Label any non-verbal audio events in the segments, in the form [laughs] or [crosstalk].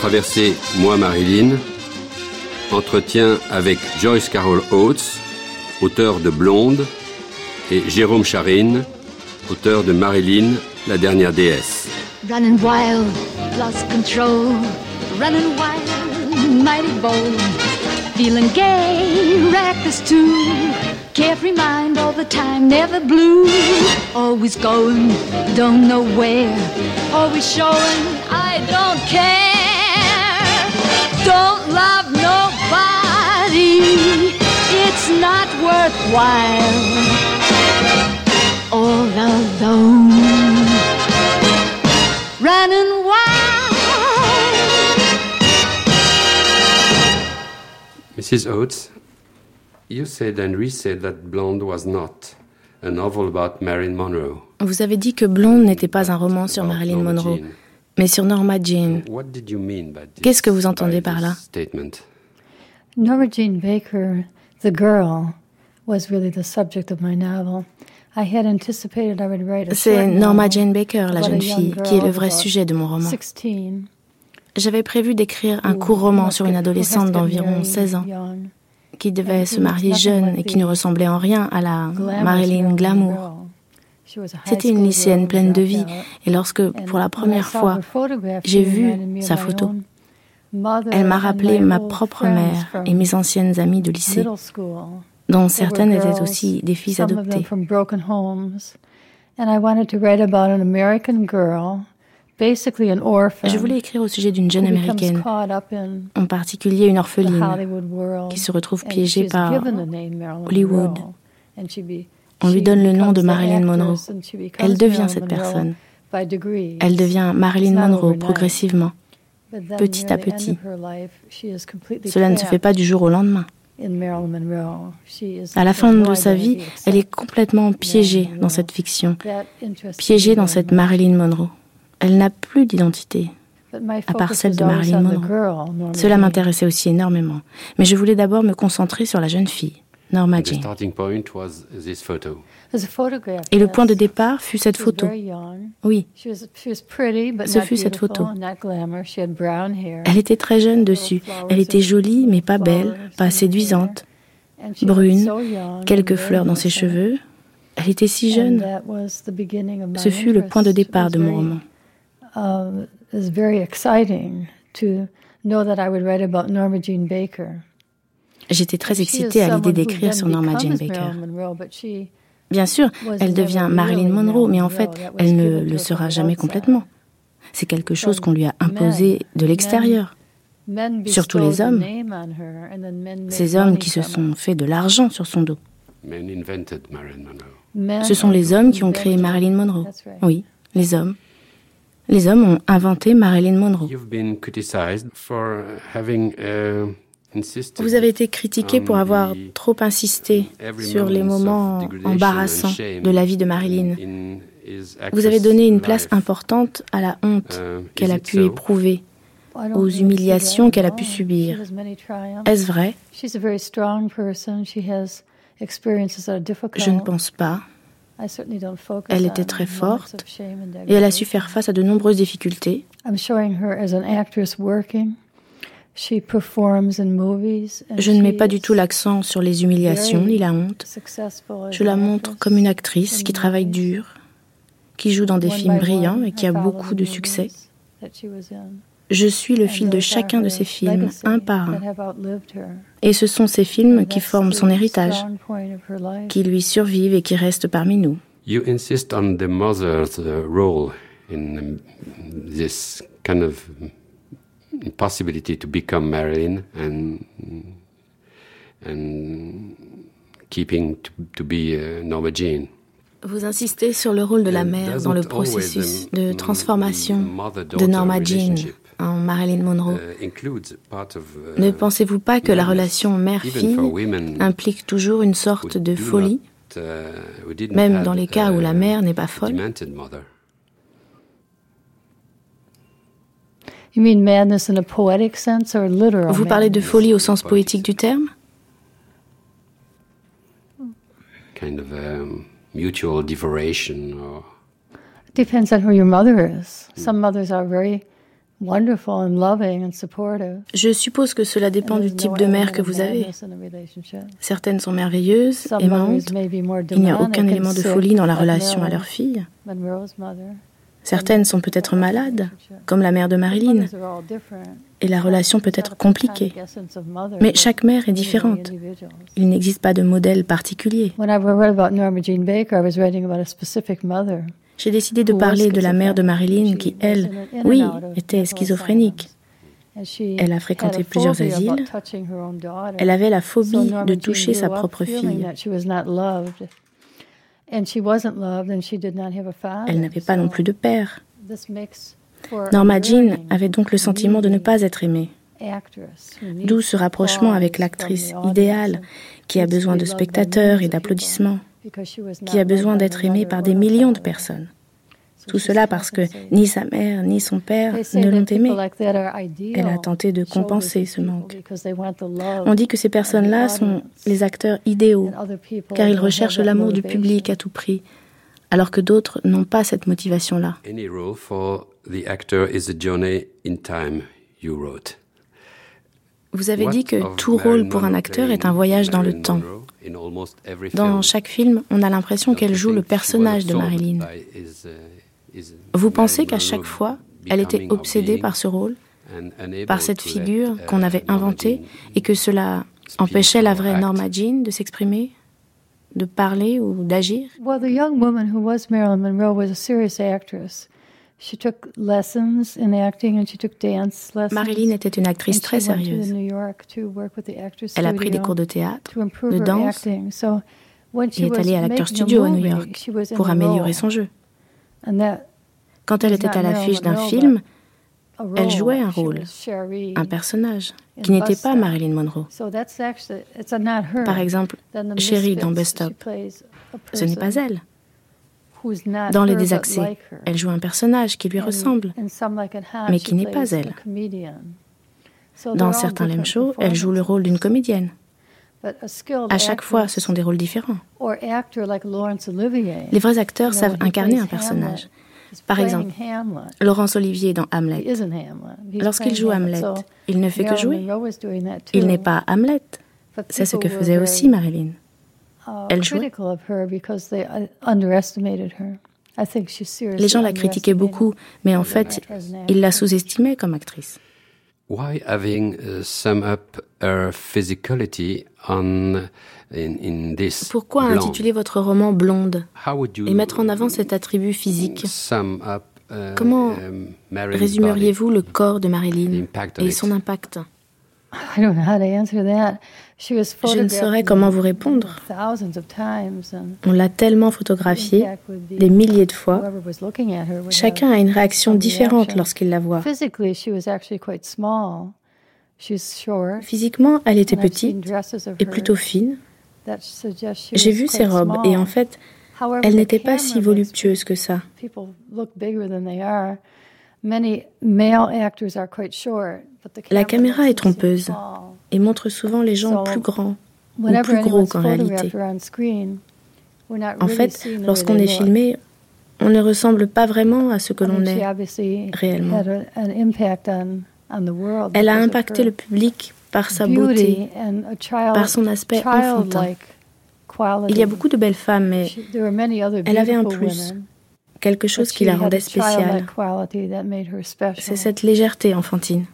traversée Moi Marilyn, entretien avec Joyce Carol Oates, auteur de Blonde, et Jérôme Charine, auteur de Marilyn, la dernière déesse. Running wild, lost control, running wild, mighty bold, feeling gay, reckless too, carefree mind all the time, never blue, always going, don't know where, always showing, I don't care, don't love nobody, it's not worthwhile, all alone. running wild. Mrs. Oates, you said and re-said that Blonde was not a novel about Marilyn Monroe. Vous avez dit que Blonde n'était pas un roman sur Marilyn Monroe, mais sur Norma Jean. Qu'est-ce que vous entendez par là? Norma Jean Baker, the girl, was really the subject of my novel. I had anticipated I would write a C'est Norma Jane Baker, la jeune fille, qui est le vrai sujet de mon roman. 16 J'avais prévu d'écrire un court roman sur une adolescente d'environ married 16 ans, qui devait se marier jeune et qui ne ressemblait en rien à la Marilyn Glamour. C'était une lycéenne pleine de vie, et lorsque, pour la première fois, j'ai vu sa photo, elle m'a rappelé ma propre mère et mes anciennes amies de lycée, dont certaines étaient aussi des filles adoptées. Je voulais écrire au sujet d'une jeune américaine, en particulier une orpheline, qui se retrouve piégée par Hollywood. On lui donne le nom de Marilyn Monroe. Elle devient cette personne. Elle devient Marilyn Monroe progressivement. Petit à petit. Cela ne se fait pas du jour au lendemain. À la fin de sa vie, elle est complètement piégée dans cette fiction, piégée dans cette. Marilyn Monroe. Elle n'a plus d'identité. À part celle de Marilyn Monroe. Cela m'intéressait aussi énormément. Mais je voulais d'abord me concentrer sur la jeune fille, Norma The Jean. starting point was this photo. There's a photograph, Et le point de départ fut cette photo. Oui, Ce fut cette photo. elle était très jeune dessus. Elle était jolie, mais pas belle, pas séduisante. brune, Quelques fleurs dans ses cheveux. Elle était si jeune. that was the beginning of my Ce fut le point de départ de mon roman. it was very exciting to know that I would write about Norma Jean Baker. J'étais très excitée à l'idée d'écrire sur Norma becomes Baker. Marilyn Monroe, but she Bien sûr, elle never devient Marilyn Monroe, mais en fait, Monroe. That was elle ne le her sera from jamais outside. complètement. C'est quelque chose qu'on lui a imposé de l'extérieur. Men Surtout les hommes. Ces hommes qui se sont it. fait de l'argent sur son dos. Men invented Marilyn Monroe. Men Ce sont les hommes qui ont créé invented- Marilyn Monroe. Oui, les hommes. Les hommes ont inventé Marilyn Monroe. You've been criticized for having insisted Vous avez été critiqué pour avoir trop insisté sur les moments embarrassants de la vie de Marilyn. Vous avez donné une place importante à la honte qu'elle is a it pu éprouver. Aux humiliations qu'elle a pu subir. Est-ce vrai? She's a very strong person. She has experiences that are difficult. Je ne pense pas. I certainly don't focus Elle était très forte Et elle a su faire face à de nombreuses difficultés. Je ne mets she pas du tout l'accent sur les humiliations ni la honte. Je la an montre actress comme une actrice in qui travaille movies. dur, qui joue dans des films brillants et qui I a beaucoup the de succès. Je suis le And fil de chacun de ces films, un par un. Et ce sont ces films And qui forment son héritage, qui lui survivent et qui restent parmi nous. You insist on the mother's uh, role in um, this kind of impossibility to become Marilyn and and keeping to, to be uh, Norma Jean. Vous insistez sur le rôle de la mère dans le always processus de transformation de Norma Jean en Marilyn Monroe. uh, uh, Ne pensez-vous pas que la relation mère-fille implique toujours une sorte de folie, même dans les cas où la mère n'est pas folle demented mother. You mean madness in a poetic sense or literal? Vous parlez de madness? folie au sens poétique du terme? Kind of um, mutual devoration or Depends on who your mother is. Some mothers are very wonderful and loving and supportive. Je suppose que cela dépend du type de mère que vous avez. Certaines sont merveilleuses, aimantes. Il n'y a aucun élément de folie dans la relation à leur fille. Certaines sont peut-être malades, comme la mère de Marilyn, et la relation peut être compliquée. Mais chaque mère est différente. Il n'existe pas de modèle particulier. J'ai décidé de parler de la mère de. Marilyn qui, elle, oui, était schizophrénique. Elle a fréquenté plusieurs asiles. Elle avait la phobie de toucher sa propre fille. Elle n'avait pas non plus de père. Norma Jean avait donc le sentiment de ne pas être aimée. D'où ce rapprochement avec l'actrice idéale qui a besoin be de spectateurs et d'applaudissements, qui a besoin d'être aimée par des millions de personnes. Tout cela parce que ni sa mère ni son père ne l'ont ideal Elle a tenté de compenser ce manque. On dit que ces personnes-là sont les acteurs idéaux, car ils recherchent l'amour du public à tout prix, alors que d'autres n'ont pas cette motivation-là. Vous avez dit que tout rôle pour un acteur est un voyage dans le temps. Dans chaque film, on a l'impression qu'elle joue le personnage de Marilyn. Vous pensez qu'à chaque fois, elle était obsédée par ce rôle, par cette figure qu'on avait inventée, et que cela empêchait la vraie? Norma Jean de s'exprimer, de parler ou d'agir? Well, the young woman who was Marilyn Monroe was a serious actress. She took lessons in acting and she took dance lessons. Marilyn était une actrice très sérieuse. Elle a pris des cours de théâtre de danse et est allée à l'Acteur Studio à New York pour améliorer son jeu. Quand elle was était à l'affiche d'un film, elle jouait un rôle, un personnage, qui n'était pas. Marilyn Monroe. So that's actually it's not her. Par exemple, Cherie dans Bus Stop. Ce n'est pas elle. Dans Les Désaxés, elle joue un personnage qui lui ressemble. mais she qui n'est pas elle. Dans certains shows, elle joue le rôle d'une comédienne. But a skilled À chaque fois, ce sont des rôles différents. or actor like Laurence Olivier, Les vrais acteurs savent incarner un personnage. Par exemple. Laurence Olivier dans Hamlet. Lorsqu'il joue Hamlet, il ne fait que jouer. Il n'est pas Hamlet. C'est ce que faisait aussi Marilyn. uh, Elle jouait. critical of her because they uh, underestimated her. I think she seriously Les gens la critiquaient beaucoup, mais en fait, ils la sous-estimaient comme actrice. Why having uh, sum up her physicality on in, in this Pourquoi blonde? intituler votre roman Blonde How would you et mettre en avant cet attribut physique? sum up, uh, Comment um, Résumeriez-vous le corps de Marilyn et son impact? I don't know how to answer that. Je ne saurais comment vous répondre. On l'a tellement photographiée des milliers de fois. Chacun a une réaction différente lorsqu'il la voit. Physically, she was actually quite small. She's short. Physiquement, elle était petite et plutôt fine. J'ai vu ses robes et en fait, elle n'était pas si voluptueuse que ça. La caméra est trompeuse et montre souvent les gens plus grands. Whenever plus gros qu'en réalité. En fait, lorsqu'on est filmé, on ne ressemble pas vraiment à ce que l'on est. réellement. Elle a impacté le public par sa beauté, par son aspect enfantin. Il y a beaucoup de belles femmes, mais elle avait un plus, quelque chose qui la rendait spéciale. C'est cette légèreté enfantine.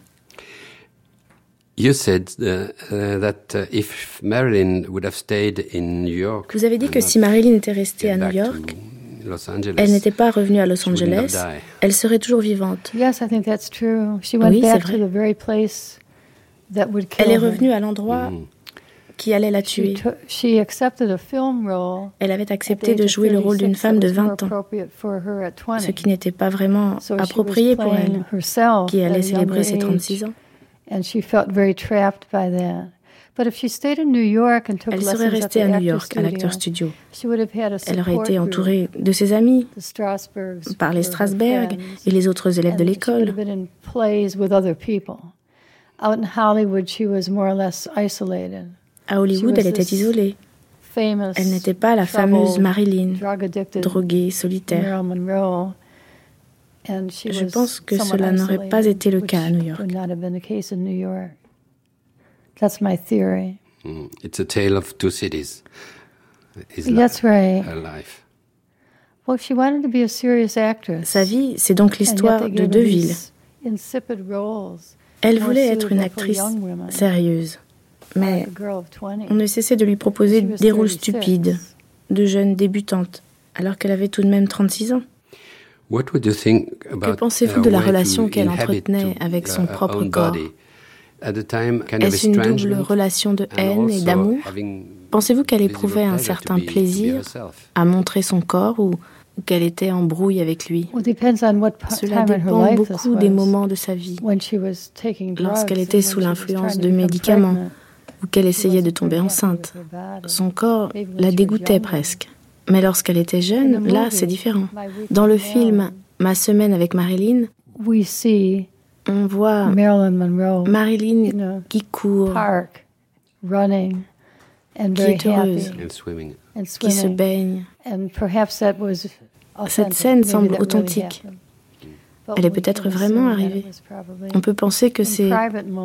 Vous avez dit que si Marilyn était restée à New back York, to Los Angeles, elle n'était pas revenue à Los she would not Angeles, elle serait toujours vivante. Yes, I think that's true. She went Oui, c'est back vrai. to the very place that would kill Elle est her. revenue à l'endroit Mhm. qui allait la She, tuer. took- she accepted a film role. Elle avait accepté the de jouer le rôle d'une 36 femme de that was more 20 ans, appropriate for her at 20. ce qui n'était pas vraiment approprié pour elle, qui allait célébrer ses age, 36 ans. And she felt very trapped by that. But if she stayed in New York and took Elle serait restée à New York, à l'acteur studio, Elle aurait été entourée de ses amis, par les Strasberg et les autres élèves de l'école. À Hollywood, elle était isolée. Elle n'était pas la fameuse Marilyn, droguée, solitaire. Je pense que cela n'aurait pas été le cas à New York. That's my theory. Mm. It's a tale of two cities. That's right. Her life. Well, she wanted to be a serious actress. Sa vie, c'est donc l'histoire de deux villes. Insipid roles. Elle voulait être une actrice sérieuse, mais like a girl of 20. on ne cessait de lui proposer des rôles 36. stupides, de jeunes débutantes, alors qu'elle avait tout de même 36 ans. Que pensez-vous her de la relation qu'elle entretenait avec son her propre corps? Est-ce une double relation de and haine et d'amour? having Pensez-vous qu'elle éprouvait un certain plaisir à montrer son corps ou, qu'elle était en brouille avec lui? Well, it depends on what pa- Cela dépend beaucoup des was. moments de sa vie, lorsqu'elle était sous she was l'influence trying to de médicaments pregnant. ou qu'elle essayait de tomber enceinte. with her body. Son corps la dégoûtait presque. Mais lorsqu'elle était jeune, là, c'est différent. My Week Dans le with film Marilyn, Ma semaine avec Marilyn, we see on voit Marilyn qui court, park, running, and Qui est heureuse. qui se baigne. And perhaps that was Cette authentic. scène semble authentique. Elle est peut-être can vraiment arrivée. it was probably On peut penser que c'est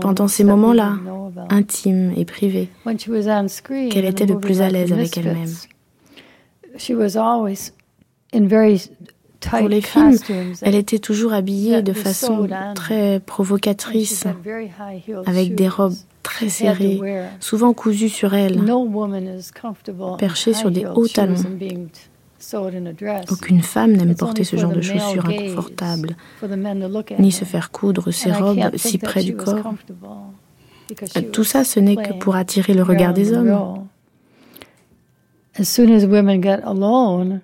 pendant ces moments-là, didn't know about. intime et privé, When she was on screen qu'elle était le plus à l'aise avec elle-même. Misfits, She was always in very tight Pour les films, Elle était toujours habillée de façon très provocatrice, avec des robes très serrées, souvent cousues sur elle. No woman is comfortable in perchée sur des hauts talons. Aucune femme n'aime porter ce genre the de chaussures inconfortables, ni se faire coudre ses robes si près du corps. she Tout ça, ce n'est que pour attirer le regard des hommes. Monroe. As soon as women get alone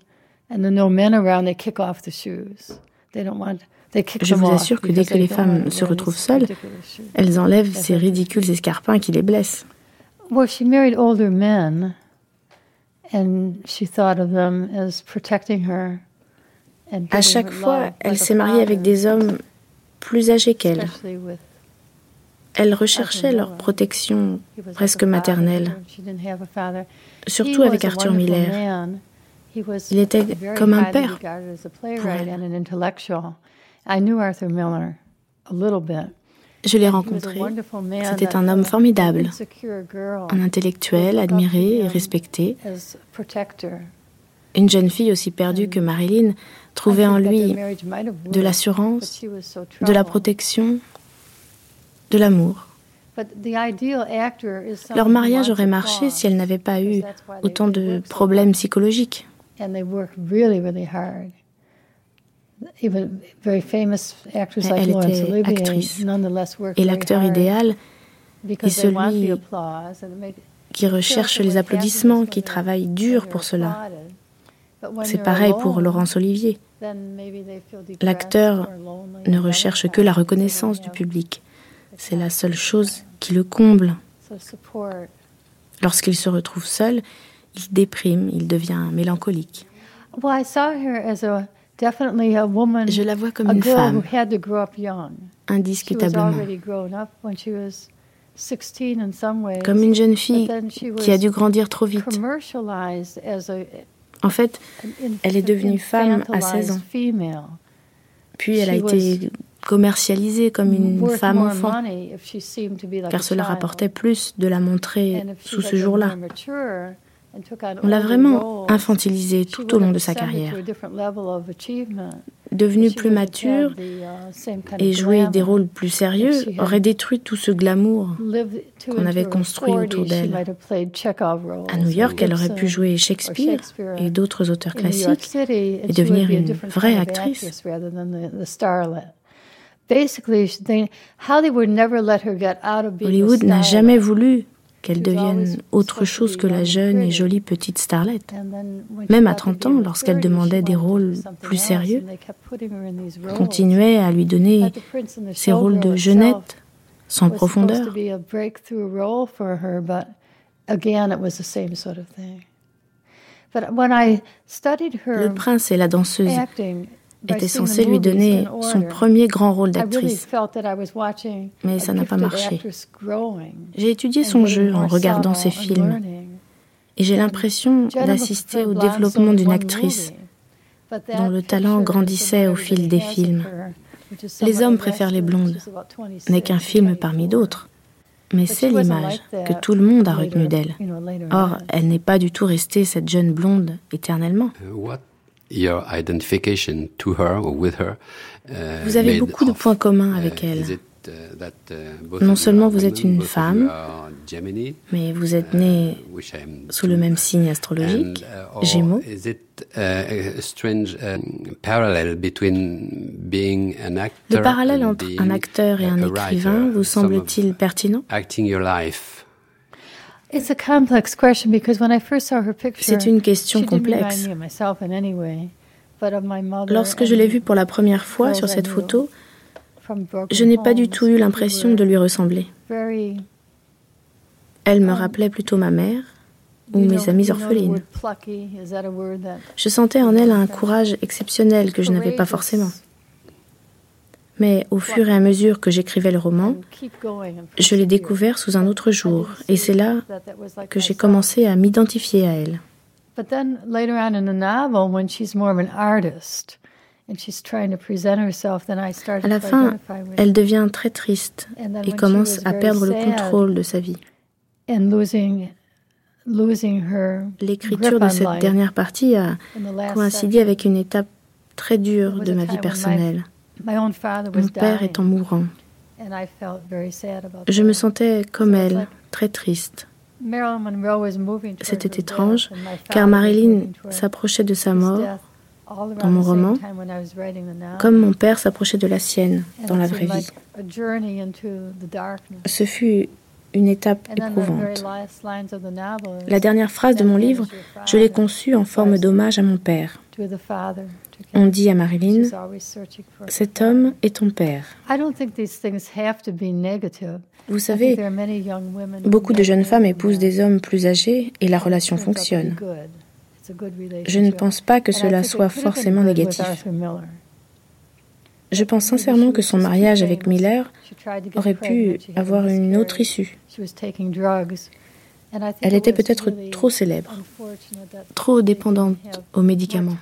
and there are no men around, they kick off the shoes. They don't want. They kick Je vous assure que dès que les femmes se retrouvent seules. Elles enlèvent ces ridicules escarpins qui les blessent. Well, she married older men, and she thought of them as protecting her. And À chaque fois, elle s'est mariée avec des hommes plus âgés qu'elle. Especially with- Elle recherchait leur protection presque maternelle, surtout avec Arthur Miller. Il était comme un père pour elle. Je l'ai rencontré. C'était un homme formidable, un intellectuel admiré et respecté, une jeune fille aussi perdue que Marilyn trouvait en lui de l'assurance, de la protection, de l'amour. Leur mariage aurait marché si elle n'avait pas eu autant de problèmes psychologiques. Elle était actrice. Et l'acteur idéal est celui qui recherche les applaudissements, qui travaille dur pour cela. C'est pareil pour Laurence Olivier. L'acteur ne recherche que la reconnaissance du public. C'est la seule chose qui le comble. Lorsqu'il se retrouve seul, il déprime, il devient mélancolique. Je la vois comme a une femme, indiscutablement. already grown up when she was 16 in some ways. Comme une jeune fille qui a dû grandir trop vite. En fait, Elle est devenue femme à 16 ans. puis elle a été commercialisée comme une femme enfant, car cela rapportait plus de la montrer sous ce jour-là. on l'a vraiment infantilisée tout au long de sa carrière. Devenue plus mature uh, et jouer des rôles plus sérieux aurait détruit tout ce glamour. Qu'on avait construit autour 40s, she d'elle. À New York, or elle aurait pu jouer Shakespeare et d'autres auteurs classiques. Et devenir une vraie actrice. Hollywood never let her get out of being a Hollywood n'a jamais voulu qu'elle devienne autre chose que la jeune et jolie petite starlet. And then when she Même à got to 30 be ans, lorsqu'elle 30s, demandait des rôles plus sérieux, roles. continuait à lui donner ces rôles de jeunette sans profondeur. to be a breakthrough role for her, but again, it was the same sort of thing. But when I studied her Le prince et la danseuse seeing the censés lui donner son premier grand rôle d'actrice. felt that I was watching Mais ça n'a pas marché. J'ai étudié and son jeu en regardant ses films et j'ai l'impression d'assister au développement d'une actrice dont le talent grandissait au fil des films. Les hommes préfèrent les blondes, n'est qu'un film parmi d'autres. Mais c'est l'image que tout le monde a retenue d'elle. Or, elle n'est pas du tout restée cette jeune blonde éternellement. Uh, vous avez beaucoup de points communs avec uh, elle. Uh, non seulement vous êtes une femme, mais vous êtes né sous le même signe astrologique, Gémeaux. Le parallèle entre un acteur et un écrivain vous semble-t-il pertinent? C'est une question complexe. Lorsque je l'ai vue pour la première fois sur cette photo, je n'ai pas du tout eu l'impression de lui ressembler. Elle me rappelait plutôt ma mère ou mes amies orphelines. Je sentais en elle un courage exceptionnel que je n'avais pas forcément. Mais au fur et à mesure que j'écrivais le roman, je l'ai découvert sous un autre jour, et c'est là que j'ai commencé à m'identifier à elle. À la fin, elle devient très triste et commence à perdre le contrôle de sa vie. L'écriture de cette dernière partie a coïncidé avec une étape très dure de ma vie personnelle. Mon père étant mourant. Je me sentais comme elle, très triste. C'était étrange, car Marilyn s'approchait de sa mort dans mon roman, comme mon père s'approchait de la sienne dans la vraie vie. Ce fut une étape éprouvante. La dernière phrase de mon livre, je l'ai conçue en forme d'hommage à mon père. On dit à Marilyn, cet homme est ton père. Vous savez, beaucoup de jeunes femmes épousent des hommes plus âgés et la relation fonctionne. Je ne pense pas que cela soit forcément négatif. Je pense sincèrement que son mariage avec Miller aurait pu avoir une autre issue. Elle était peut-être trop célèbre, trop dépendante aux médicaments,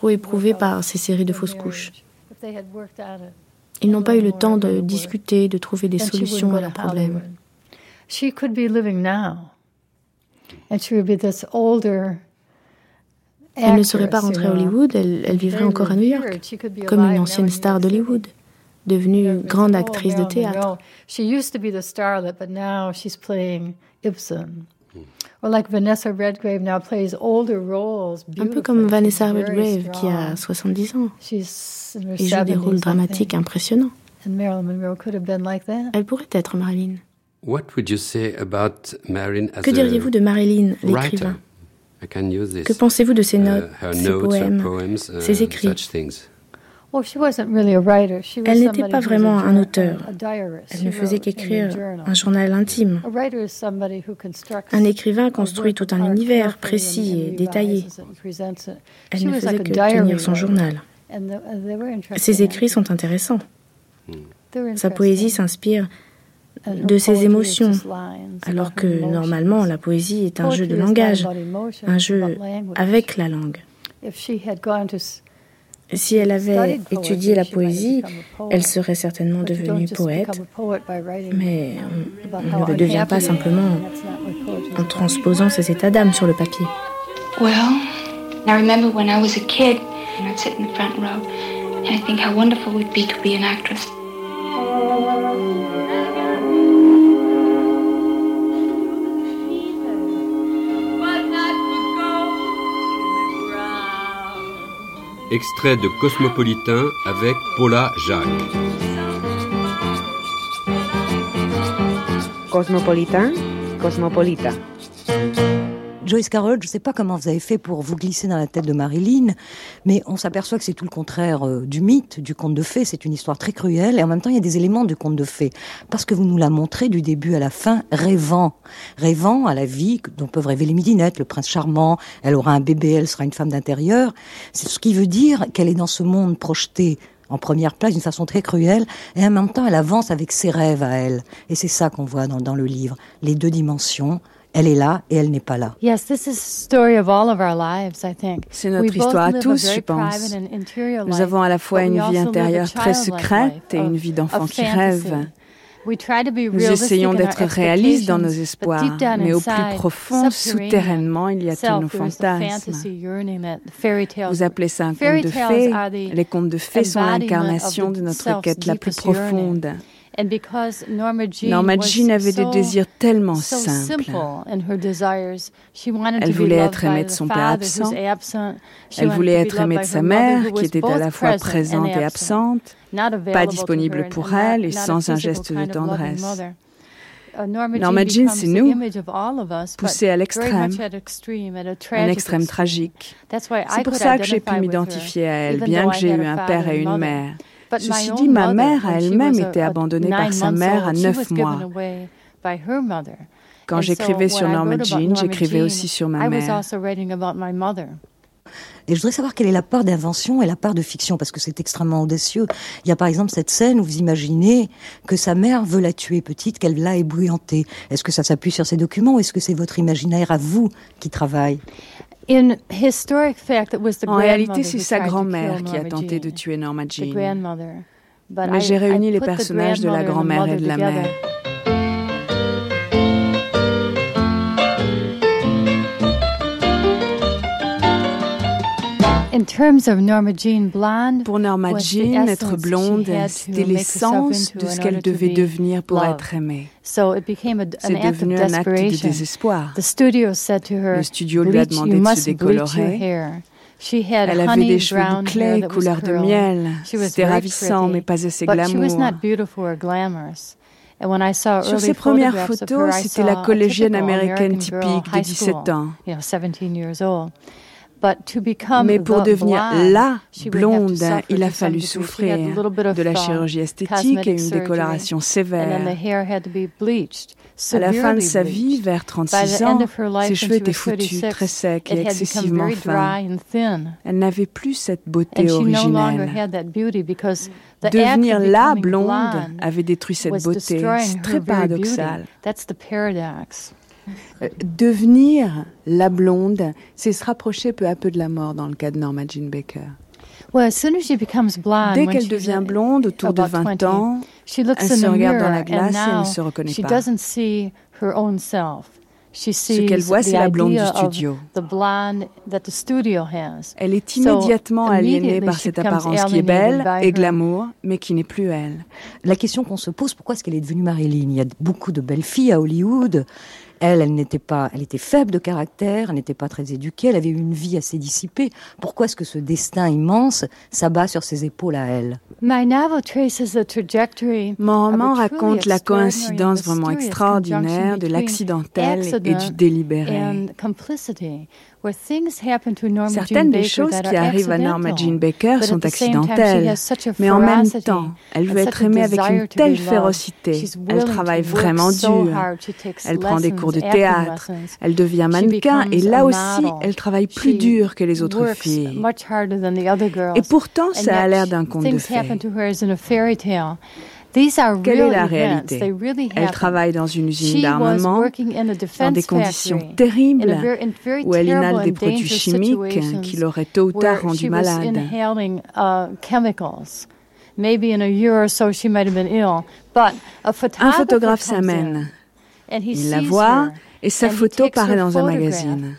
trop éprouvée par ces séries de fausses couches. Ils n'ont pas eu le temps de discuter, de trouver des solutions à leurs problèmes. Elle ne serait pas rentrée à Hollywood, elle, vivrait encore à New York, comme une ancienne star d'Hollywood, devenue grande actrice de théâtre. Un peu comme Vanessa Redgrave qui a 70 ans. Et joue des rôles dramatiques impressionnants. Elle pourrait être Marilyn. Que diriez-vous de Marilyn, l'écrivain? Que pensez-vous de ses notes, ses poèmes, ses écrits? Elle n'était pas vraiment un auteur. Elle ne faisait qu'écrire un journal intime. Un écrivain construit tout un univers précis et détaillé. Elle ne faisait que tenir son journal. Ses écrits sont intéressants. Sa poésie s'inspire de ses émotions, alors que normalement la poésie est un jeu de langage, un jeu avec la langue. Si elle avait étudié la poésie, elle serait certainement devenue poète, mais on ne le devient pas simplement en transposant ses états d'âme sur le papier. Well, I remember when I was a kid, and I'd sit in the front row, and I think how wonderful it would be to be an actress. Extrait de Cosmopolitain avec Paula Jacques. Cosmopolitain, Cosmopolita. Joyce Carol, je ne sais pas comment vous avez fait pour vous glisser dans la tête de Marilyn, mais on s'aperçoit que c'est tout le contraire euh, du mythe, du conte de fées. C'est une histoire très cruelle et en même temps il y a des éléments de conte de fées parce que vous nous la montrez du début à la fin, rêvant, rêvant à la vie dont peuvent rêver les midinettes, le prince charmant. Elle aura un bébé, elle sera une femme d'intérieur. C'est ce qui veut dire qu'elle est dans ce monde projeté en première place d'une façon très cruelle, et en même temps elle avance avec ses rêves à elle. Et c'est ça qu'on voit dans, le livre, les deux dimensions, Elle est là et elle n'est pas là. C'est notre histoire à tous, je pense. Nous avons à la fois une vie intérieure très secrète et une vie d'enfant qui rêve. Nous essayons d'être réalistes dans nos espoirs, mais au plus profond, souterrainement, il y a tous nos fantasmes. Vous appelez ça un conte de fées. Les contes de fées sont l'incarnation de notre quête la plus profonde. Norma Jean avait des désirs tellement simples. Elle voulait être aimée de son père absent. Elle voulait être aimée de sa mère, qui était à la fois présente et absente, pas disponible pour elle et sans un geste de tendresse. Uh, Norma Jean, c'est nous, poussés à l'extrême, un extrême tragique. C'est pour ça que j'ai pu m'identifier à elle, bien que j'ai eu un père et une mère. Ceci dit, ma mère a elle-même été abandonnée par sa mère à neuf mois. Quand j'écrivais sur Norma Jean, j'écrivais aussi sur ma mère. Et je voudrais savoir quelle est la part d'invention et la part de fiction, parce que c'est extrêmement audacieux. Il y a par exemple cette scène où vous imaginez que sa mère veut la tuer petite, qu'elle l'a ébouillantée. Est-ce que ça s'appuie sur ces documents ou est-ce que c'est votre imaginaire à vous qui travaille? En réalité, c'est sa grand-mère qui a tenté de tuer Norma Jean. Mais j'ai réuni les personnages de la grand-mère et de la mère. Pour Norma Jean, être blonde, c'était l'essence de ce qu'elle devait devenir pour être aimée. C'est devenu un acte de désespoir. Le studio lui a demandé de se décolorer. Elle avait des cheveux bouclés, couleur de miel. C'était ravissant, mais pas assez glamour. Sur ses premières photos, c'était la collégienne américaine typique de 17 ans. Mais pour devenir la blonde, il a fallu souffrir de la chirurgie esthétique et une décoloration sévère. À la fin de sa vie, vers 36 ans, ses cheveux étaient foutus, très secs et excessivement fins. Elle n'avait plus cette beauté originelle. Devenir la blonde avait détruit cette beauté. C'est très paradoxal. Euh, devenir la blonde, c'est se rapprocher peu à peu de la mort dans le cas de Norma Jean Baker. Dès qu'elle devient blonde, autour de 20 ans, elle se regarde dans la glace et elle ne se reconnaît pas. Ce qu'elle voit, c'est la blonde du studio. Elle est immédiatement aliénée par cette apparence qui est belle et glamour, mais qui n'est plus elle. La question qu'on se pose, pourquoi est-ce qu'elle est devenue Marilyn? Il y a beaucoup de belles filles à Hollywood. Elle, elle n'était pas, elle était faible de caractère, elle n'était pas très éduquée, elle avait une vie assez dissipée. Pourquoi est-ce que ce destin immense s'abat sur ses épaules à elle? Mon roman raconte la coïncidence vraiment extraordinaire de l'accidentel et du délibéré. Certaines des choses qui arrivent à Norma Jean Baker sont accidentelles, mais en même temps, elle veut être aimée avec une telle férocité. Elle travaille vraiment dur. Elle prend des cours de théâtre. Elle devient mannequin et là aussi, elle travaille plus dur que les autres filles. Et pourtant, ça a l'air d'un conte de fées. Quelle est la réalité? Elle travaille dans une usine d'armement, dans des conditions terribles, où elle inhale des produits chimiques qui l'auraient tôt ou tard rendue malade. Un photographe s'amène. Il la voit et sa photo paraît dans un magazine.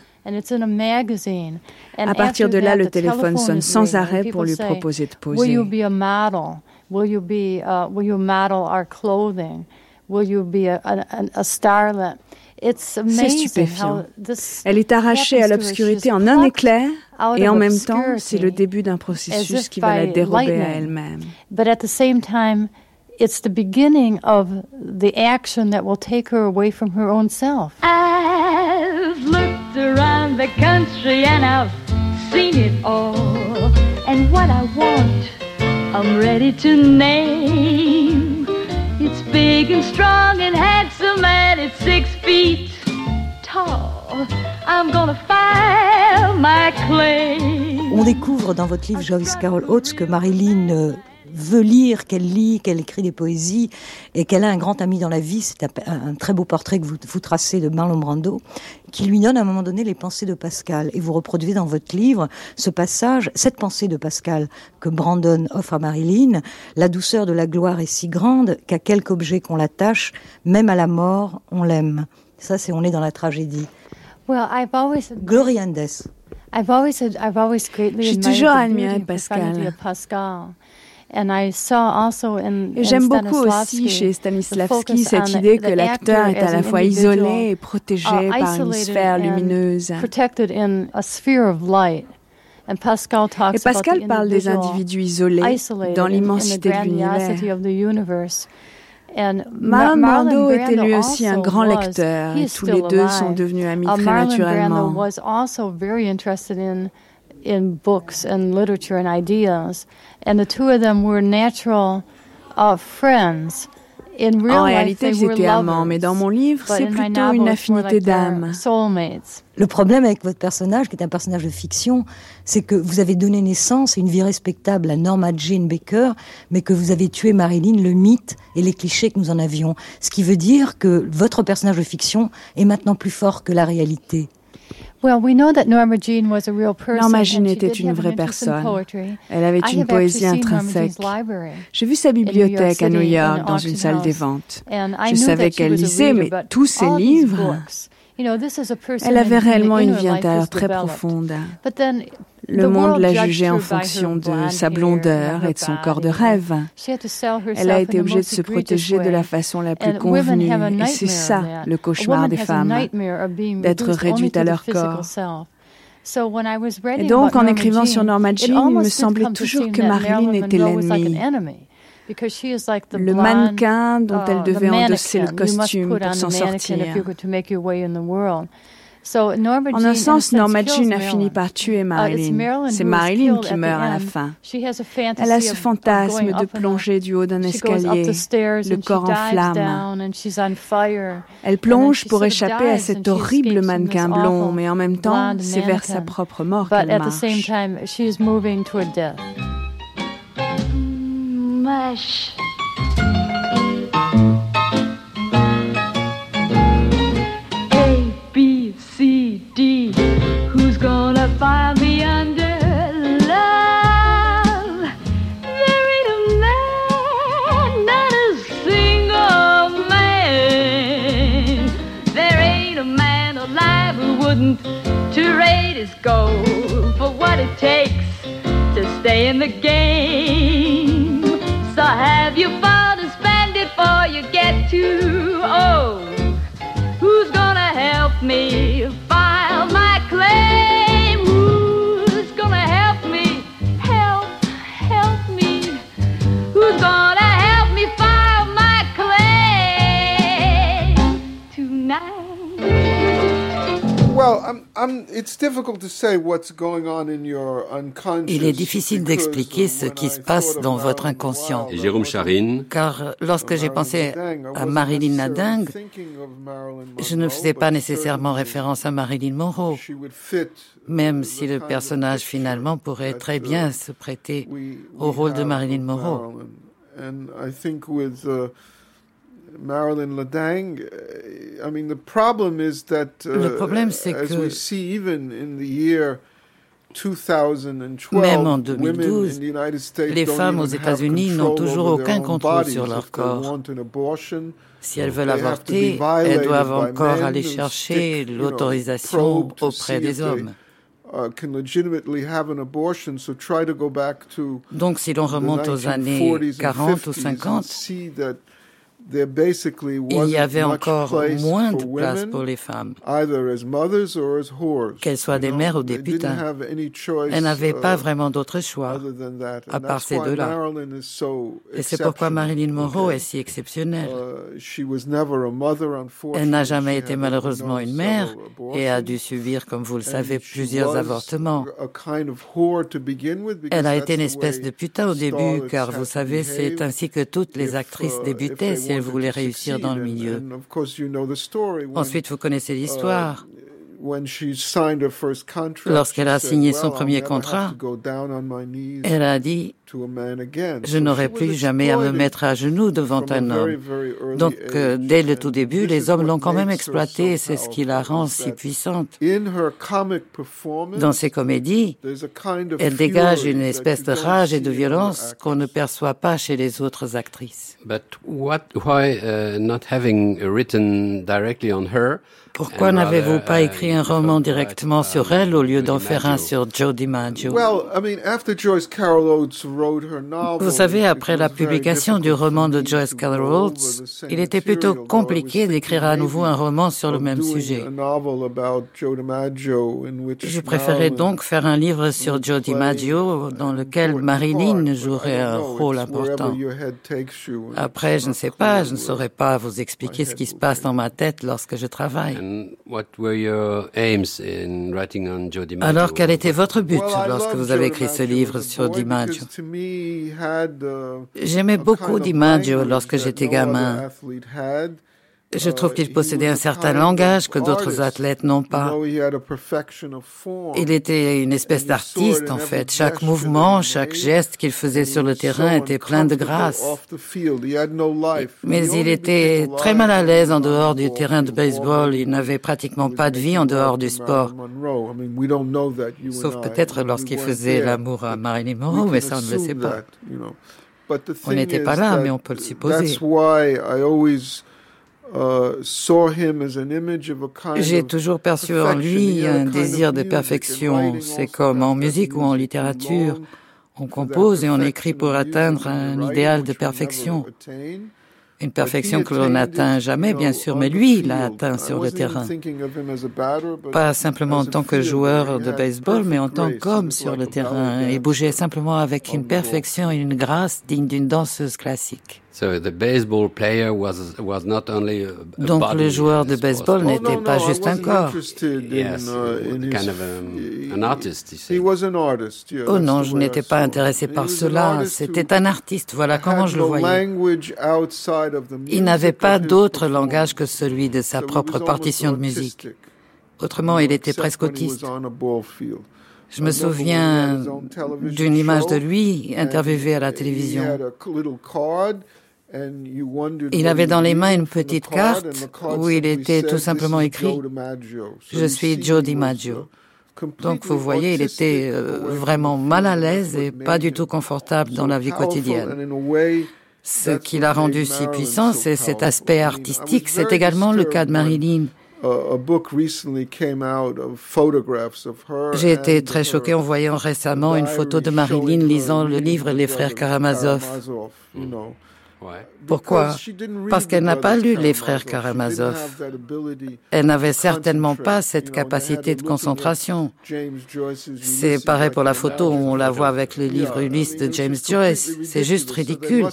À partir de là, le téléphone sonne sans arrêt pour lui proposer de poser. Will you be, uh, will you model our clothing? Will you be a, a, a starlet? C'est stupéfiant. Elle est arrachée à l'obscurité en un éclair et en même temps, c'est le début d'un processus qui va la dérober à elle-même. But at the same time, it's the beginning of the action that will take her away from her own self. I've looked around the country and I've seen it all. And what I want I'm ready to name. It's big and strong and handsome and it's six feet tall. I'm gonna file my claim. On découvre dans votre livre Joyce Carol Oates que Marilyn euh, veut lire, qu'elle lit, qu'elle écrit des poésies et qu'elle a un grand ami dans la vie. C'est un, très beau portrait que vous, vous tracez de Marlon Brando qui lui donne à un moment donné les pensées de Pascal. Et vous reproduisez dans votre livre ce passage, cette pensée de Pascal que Brandon offre à Marilyn. La douceur de la gloire est si grande qu'à quelque objet qu'on l'attache, même à la mort, on l'aime. Ça, c'est on est dans la tragédie. Well, I've always... Gloria Andes. I've always, I've always greatly J'ai toujours admiré Pascal. J'aime beaucoup aussi chez Stanislavski cette idée que l'acteur est à la fois isolé et protégé par une sphère lumineuse. Et Pascal parle des individus isolés dans l'immensité de l'univers. Marlon Brando était lui aussi un grand lecteur et tous les deux sont devenus amis uh, très naturellement. In books and literature and ideas. And the two of them were natural uh, friends. In real en réalité, ils étaient amants, mais dans mon livre, c'est plutôt une affinité d'âme. Le problème avec votre personnage, qui est un personnage de fiction, c'est que vous avez donné naissance à une vie respectable à Norma Jane Baker, mais que vous avez tué Marilyn, le mythe et les clichés que nous en avions. Ce qui veut dire que votre personnage de fiction est maintenant plus fort que la réalité. Norma Jean était une vraie personne. Elle avait une poésie intrinsèque. J'ai vu sa bibliothèque à New York dans une salle des ventes. Je savais qu'elle lisait, mais tous ses livres. Elle avait réellement une vie intérieure très profonde. Le monde l'a jugée en fonction de sa blondeur et de son corps de rêve. Elle a été obligée de se protéger de la façon la plus convenue. Et c'est ça le cauchemar des femmes, d'être réduites à leur corps. Et donc, en écrivant sur Norma Jean, il me semblait toujours que Marilyn était l'ennemi. Le mannequin dont elle devait endosser le costume pour s'en sortir. En un sens, Norma Jean a fini par tuer uh, Marilyn. C'est Marilyn qui meurt à la fin. Elle a ce fantasme de plonger du haut d'un escalier, le corps en flammes. Elle plonge pour échapper à cet horrible mannequin blond, mais en même temps, c'est vers sa propre mort qu'elle marche. Mush. A, B, C, D. Who's gonna find me under love? There ain't a man, not a single man. There ain't a man alive who wouldn't trade his gold for what it takes to stay in the game. Have you fun Il est difficile d'expliquer ce qui se passe dans votre inconscient. Jérôme Charine. Car lorsque j'ai pensé à Marilyn Nading, je ne faisais pas nécessairement référence à Marilyn Monroe, même si le personnage finalement pourrait très bien se prêter au rôle de Marilyn Monroe. Marilyn Ladang. Uh, I mean, the problem is that, uh, Le problème, c'est as que we see even in the year 2012, même en 2012, les femmes aux États-Unis n'ont toujours aucun contrôle sur leur corps. Si elles veulent avorter, elles doivent encore aller chercher l'autorisation auprès des hommes. Donc si l'on remonte aux années 40 ou 50, il y avait encore moins de place pour les femmes, qu'elles soient des mères ou des putains. Elles n'avaient pas uh, vraiment d'autre choix, à part ces deux-là. Et c'est pourquoi Marilyn Monroe est si exceptionnelle. Uh, Elle n'a jamais été malheureusement une mère et a dû subir, comme vous le savez, plusieurs avortements. Elle a été une espèce de putain au début, car vous savez, c'est ainsi que toutes les actrices uh, débutaient si elles voulaient réussir dans le milieu. Ensuite, vous connaissez l'histoire. Lorsqu'elle a signé son premier contrat, elle a dit je n'aurai plus jamais à me mettre à genoux devant un homme. Donc, euh, dès le tout début, les hommes l'ont quand même exploitée et c'est ce qui la rend si puissante. Dans ses comédies, elle dégage une espèce de rage et de violence qu'on ne perçoit pas chez les autres actrices. But what, why, uh, not having written directly on her, pourquoi n'avez-vous pas écrit un roman directement sur elle au lieu d'en faire un sur Joe DiMaggio? Vous savez, après la publication du roman de Joyce Carol Oates, il était plutôt compliqué d'écrire à nouveau un roman sur le même sujet. Je préférais donc faire un livre sur Joe DiMaggio dans lequel Marilyn jouerait un rôle important. Après, je ne sais pas, je ne saurais pas vous expliquer ce qui se passe dans ma tête lorsque je travaille. Alors, quel était votre but lorsque vous avez écrit ce livre sur DiMaggio? J'aimais beaucoup DiMaggio lorsque j'étais gamin. Je trouve qu'il possédait un certain langage que d'autres athlètes n'ont pas. Il était une espèce d'artiste, en fait. Chaque mouvement, chaque geste qu'il faisait sur le terrain était plein de grâce. Mais il était très mal à l'aise en dehors du terrain de baseball. Il n'avait pratiquement pas de vie en dehors du sport. Sauf peut-être lorsqu'il faisait l'amour à Marilyn Monroe, mais ça on ne le sait pas. On n'était pas là, mais on peut le supposer. J'ai toujours perçu en lui un désir de perfection. C'est comme en musique ou en littérature. On compose et on écrit pour atteindre un idéal de perfection. Une perfection que l'on n'atteint jamais, bien sûr, mais lui, l'a atteint sur le terrain. Pas simplement en tant que joueur de baseball, mais en tant qu'homme sur le terrain. Il bougeait simplement avec une perfection et une grâce digne d'une danseuse classique. Donc le joueur de baseball n'était pas juste un corps. Oh non, je n'étais pas intéressé par cela. C'était un artiste. Voilà comment je le voyais. Il n'avait pas d'autre langage que celui de sa propre partition de musique. Autrement, il était presque autiste. Je me souviens d'une image de lui interviewé à la télévision. Il avait dans les mains une petite carte où il était tout simplement écrit Je suis Joe DiMaggio. Donc vous voyez, il était euh, vraiment mal à l'aise et pas du tout confortable dans la vie quotidienne. Ce qui l'a rendu si puissant, c'est cet aspect artistique. C'est également le cas de Marilyn. J'ai été très choqué en voyant récemment une photo de Marilyn lisant le livre Les frères Karamazov. Pourquoi? Parce qu'elle n'a pas lu les frères Karamazov. Elle n'avait certainement pas cette capacité de concentration. C'est pareil pour la photo où on la voit avec le livre Ulysse de James Joyce. C'est juste ridicule.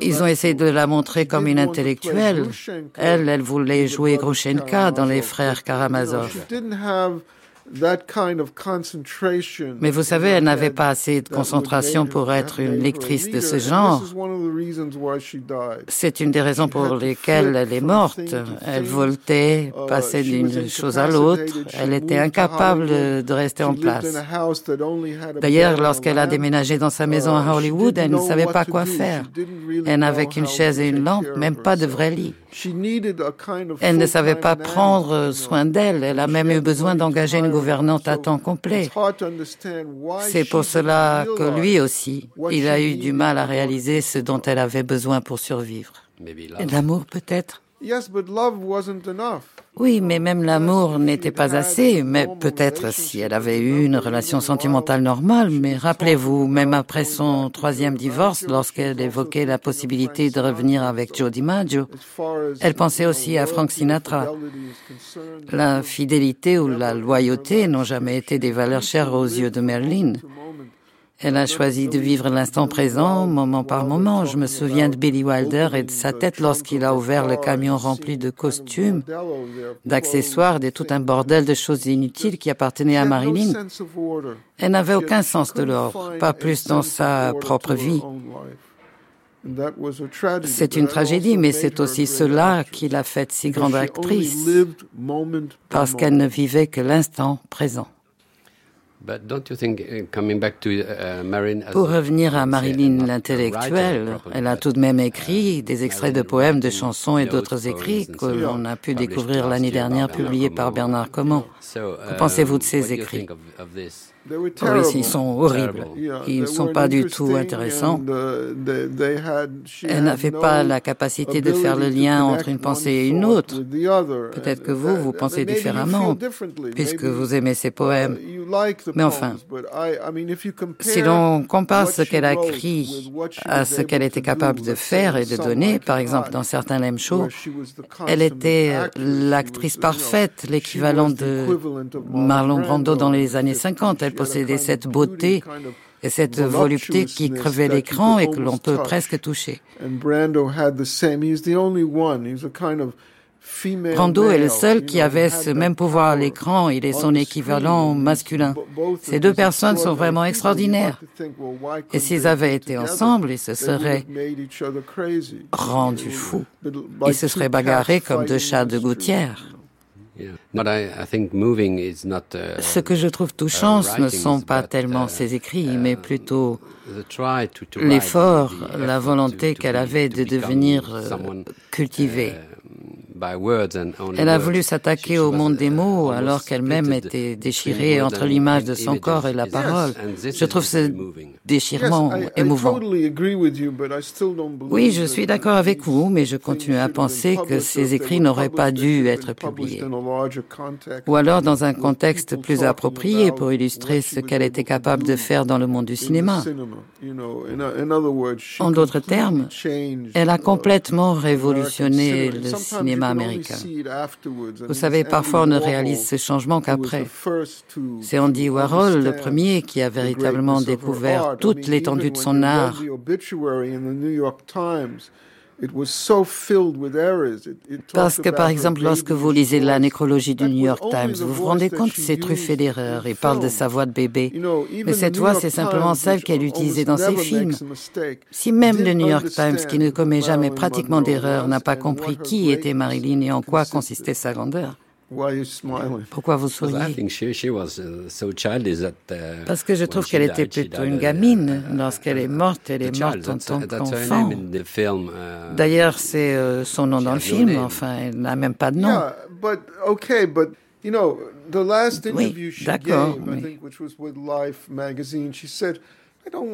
Ils ont essayé de la montrer comme une intellectuelle. Elle, elle voulait jouer Grushenka dans les frères Karamazov. Mais vous savez, elle n'avait pas assez de concentration pour être une lectrice de ce genre. C'est une des raisons pour lesquelles elle est morte. Elle voltait, uh, passait d'une chose à l'autre. Elle était incapable de rester en place. D'ailleurs, lorsqu'elle a déménagé dans sa maison à uh, Hollywood, elle ne savait pas quoi faire. Elle n'avait qu'une chaise et une lampe, même pas de vrai lit. Elle ne savait pas prendre soin d'elle. Elle a même eu besoin d'engager une gouvernante à temps complet. C'est pour cela que lui aussi, il a eu du mal à réaliser ce dont elle avait besoin pour survivre. L'amour peut-être? Oui, mais même l'amour n'était pas assez, mais peut-être si elle avait eu une relation sentimentale normale, mais rappelez-vous, même après son troisième divorce, lorsqu'elle évoquait la possibilité de revenir avec Joe DiMaggio, elle pensait aussi à Frank Sinatra. La fidélité ou la loyauté n'ont jamais été des valeurs chères aux yeux de Merlin. Elle a choisi de vivre l'instant présent, moment par moment. Je me souviens de Billy Wilder et de sa tête lorsqu'il a ouvert le camion rempli de costumes, d'accessoires, de tout un bordel de choses inutiles qui appartenaient à Marilyn. Elle n'avait aucun sens de l'ordre, pas plus dans sa propre vie. C'est une tragédie, mais c'est aussi cela qui l'a faite si grande actrice, parce qu'elle ne vivait que l'instant présent. Uh, uh, Pour revenir à Marilyn l'intellectuelle, elle a tout de même écrit des extraits de poèmes, de chansons et d'autres écrits que l'on a pu découvrir l'année dernière publiés par Bernard Comment. Que uh, pensez-vous de ces écrits? Oui, ils sont horribles. Ils ne sont pas du tout intéressants. Elle n'avait pas la capacité de faire le lien entre une pensée et une autre. Peut-être que vous, vous pensez différemment, puisque vous aimez ses poèmes. Mais enfin, si l'on compare ce qu'elle a écrit à ce qu'elle était capable de faire et de donner, par exemple dans certains lame shows, elle était l'actrice parfaite, l'équivalent de Marlon Brando dans les années 50. Elle possédait cette beauté et cette volupté qui crevait l'écran et que l'on peut presque toucher. Brando est le seul qui avait ce même pouvoir à l'écran, il est son équivalent masculin. Ces deux personnes sont vraiment extraordinaires. Et s'ils avaient été ensemble, ils se seraient rendus fous. Ils se seraient bagarrés comme deux chats de gouttière. Ce que je trouve touchant, ce ne sont pas tellement uh, ses écrits, mais uh, plutôt l'effort, la volonté qu'elle avait de devenir euh, cultivée. Elle a voulu s'attaquer au monde des mots alors qu'elle-même était déchirée entre l'image de son corps et la parole. Je trouve ce déchirement émouvant. Oui, je suis d'accord avec vous, mais je continue à penser que ces écrits n'auraient pas dû être publiés. Ou alors dans un contexte plus approprié pour illustrer ce qu'elle était capable de faire dans le monde du cinéma. En d'autres termes, elle a complètement révolutionné le cinéma américain. Vous savez, parfois on ne réalise ce changement qu'après. C'est Andy Warhol le premier qui a véritablement découvert toute l'étendue de son art. Parce que, par exemple, lorsque vous lisez la nécrologie du New York Times, vous vous rendez compte que c'est truffé d'erreurs. Il parle de sa voix de bébé. Mais cette voix, c'est simplement celle qu'elle utilisait dans ses films. Si même le New York Times, qui ne commet jamais pratiquement d'erreurs, n'a pas compris qui était Marilyn et en quoi consistait sa grandeur, pourquoi vous souriez? Parce que je trouve qu'elle était plutôt une gamine. Lorsqu'elle est morte, elle est morte en tant qu'enfant. Uh, D'ailleurs, c'est euh, son nom dans le film. Enfin, elle n'a même pas de nom. Oui, d'accord.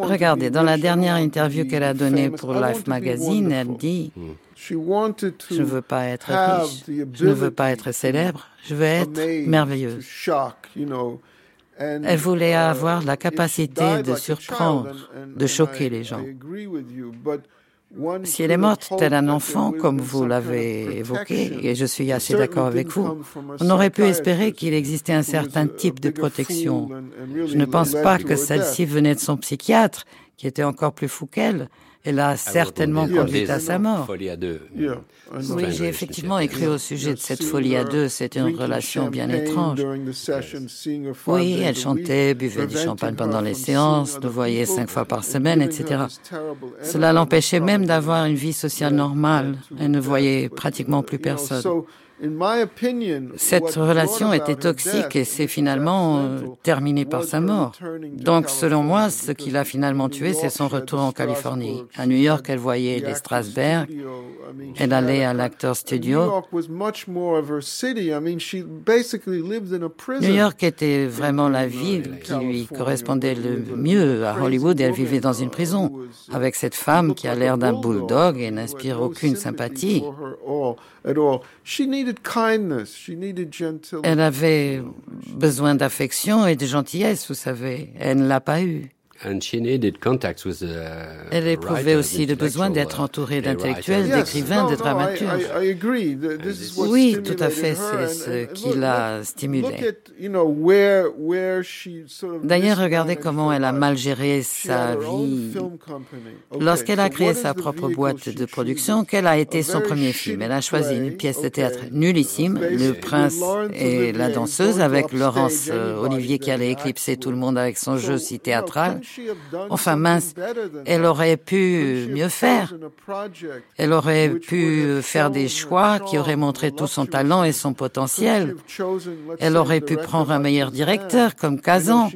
Regardez, dans la dernière interview qu'elle a donnée pour Life Magazine, elle dit hmm. Je ne veux pas être riche, je ne veux pas être célèbre, je veux être merveilleuse. Elle voulait uh, avoir la capacité de surprendre, de choquer les gens. Si elle est morte tel un enfant, comme vous l'avez évoqué, et je suis assez d'accord avec vous, on aurait pu espérer qu'il existait un certain type de protection. Je ne pense pas que celle-ci venait de son psychiatre, qui était encore plus fou qu'elle, elle a certainement conduit à sa mort. Oui, j'ai effectivement écrit au sujet de cette folie à deux. C'était une relation bien étrange. Oui, elle chantait, buvait du champagne pendant les séances, le voyait cinq fois par semaine, etc. Cela l'empêchait même d'avoir une vie sociale normale. Elle ne voyait pratiquement plus personne. Cette relation était toxique et s'est finalement euh, terminée par sa mort. Donc, selon moi, ce qui l'a finalement tué, c'est son retour en Californie. À New York, elle voyait les Strasberg, elle allait à l'acteur studio. New York était vraiment la ville qui lui correspondait le mieux. À Hollywood, elle vivait dans une prison avec cette femme qui a l'air d'un bulldog et n'inspire aucune sympathie. Elle avait besoin d'affection et de gentillesse, vous savez. Elle ne l'a pas eu. Elle éprouvait aussi le besoin d'être entourée d'intellectuels, d'écrivains, de dramaturges. Oui, tout à fait, c'est ce qui l'a stimulée. D'ailleurs, regardez comment elle a mal géré sa vie. Lorsqu'elle a créé sa propre boîte de production, quel a été son premier film? Elle a choisi une pièce de théâtre nullissime, Le Prince et la danseuse, avec Laurence euh, Olivier qui allait éclipser tout le monde avec son jeu si théâtral. Enfin mince, elle aurait pu mieux faire. Elle aurait pu faire des choix qui auraient montré tout son talent et son potentiel. Elle aurait pu prendre un meilleur directeur comme Kazan.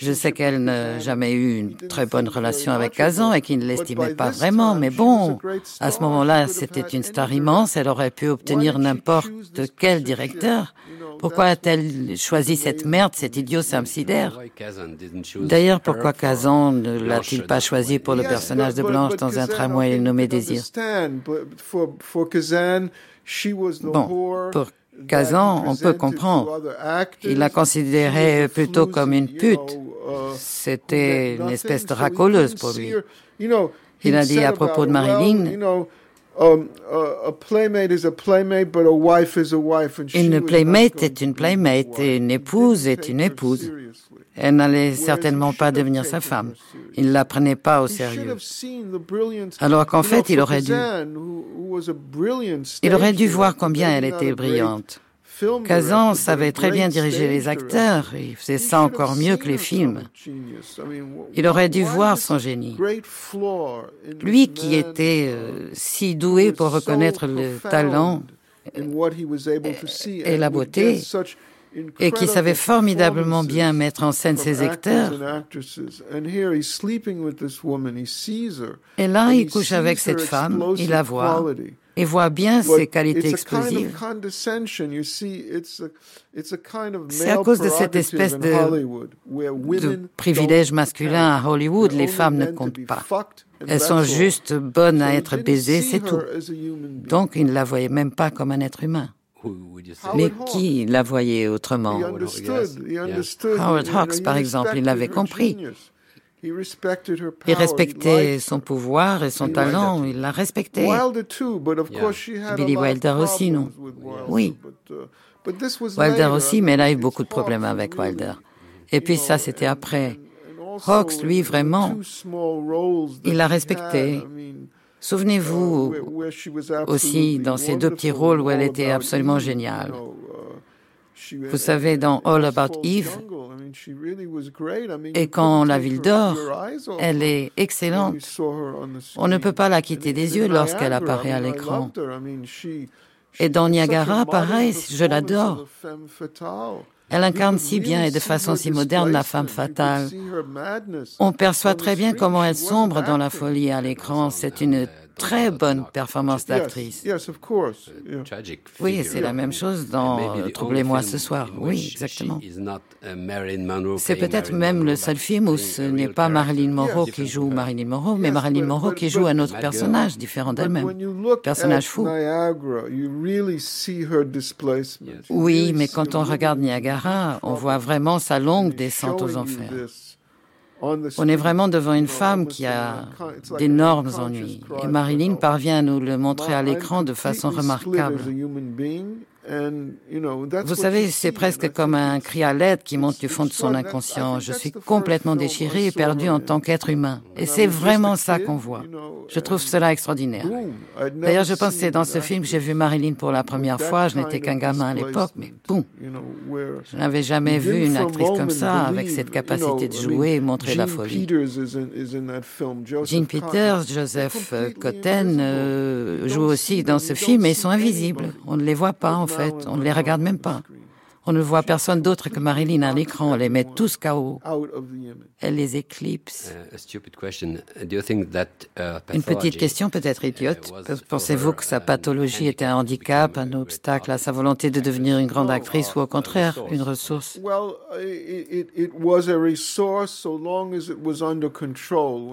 Je sais qu'elle n'a jamais eu une très bonne relation avec Kazan et qu'il ne l'estimait pas vraiment, mais bon, à ce moment-là, c'était une star immense, elle aurait pu obtenir n'importe quel directeur. Pourquoi a-t-elle choisi cette merde, cet idiot Sam D'ailleurs, pourquoi Kazan ne l'a-t-il pas choisi pour le personnage de Blanche dans un tramway nommé Désir? Bon, pour Kazan, on peut comprendre. Il la considérait plutôt comme une pute. C'était une espèce de racoleuse pour lui. Il a dit à propos de Marilyn, une playmate est une playmate et une épouse est une épouse. Elle n'allait certainement pas devenir sa femme. Il ne la prenait pas au sérieux. Alors qu'en fait, il aurait dû, il aurait dû voir combien elle était brillante. Kazan savait très bien diriger les acteurs, il faisait ça encore mieux que les films. Il aurait dû voir son génie. Lui qui était euh, si doué pour reconnaître le talent et la beauté, et qui savait formidablement bien mettre en scène ses acteurs. Et là, il couche avec cette femme, il la voit, et voit bien ses qualités explosives. C'est à cause de cette espèce de, de privilège masculin à Hollywood, les femmes ne comptent pas. Elles sont juste bonnes à être baisées, c'est tout. Donc il ne la voyait même pas comme un être humain. Mais qui la voyait autrement? Howard Hawks, par exemple, il l'avait compris. Il respectait son pouvoir et son talent, il la respectait. Billy Wilder aussi, non? Oui. Wilder aussi, mais elle a eu beaucoup de problèmes avec Wilder. Et puis ça, c'était après. Hawks, lui, vraiment, il l'a respecté. Souvenez-vous aussi dans ces deux petits rôles où elle était absolument géniale. Vous savez, dans All About Eve, et quand La Ville d'Or, elle est excellente. On ne peut pas la quitter des yeux lorsqu'elle apparaît à l'écran. Et dans Niagara, pareil, je l'adore. Elle incarne si bien et de façon si moderne la femme fatale. On perçoit très bien comment elle sombre dans la folie à l'écran. C'est une très bonne performance d'actrice. Oui, c'est la même chose dans Troublez-moi ce soir. Oui, exactement. C'est peut-être même le seul film où ce n'est pas Marilyn Monroe qui joue Marilyn Monroe, mais Marilyn Monroe qui joue un autre personnage différent d'elle-même. Personnage fou. Oui, mais quand on regarde Niagara, on voit vraiment sa longue descente aux enfers. On est vraiment devant une femme qui a d'énormes ennuis. Et Marilyn parvient à nous le montrer à l'écran de façon remarquable. Vous savez, c'est presque comme un cri à l'aide qui monte du fond de son inconscient. Je suis complètement déchiré et perdu en tant qu'être humain. Et c'est vraiment ça qu'on voit. Je trouve cela extraordinaire. D'ailleurs, je pense que c'est dans ce film que j'ai vu Marilyn pour la première fois. Je n'étais qu'un gamin à l'époque, mais boum. Je n'avais jamais vu une actrice comme ça, avec cette capacité de jouer et montrer la folie. Jean Peters, Joseph Cotten euh, jouent aussi dans ce film, mais ils sont invisibles. On ne les voit pas, en fait. On ne les regarde même pas. On ne voit personne d'autre que Marilyn à l'écran. On les met tous KO. Elle les éclipse. Une petite question peut-être idiote. Pensez-vous que sa pathologie était un handicap, un obstacle à sa volonté de devenir une grande actrice ou au contraire une ressource?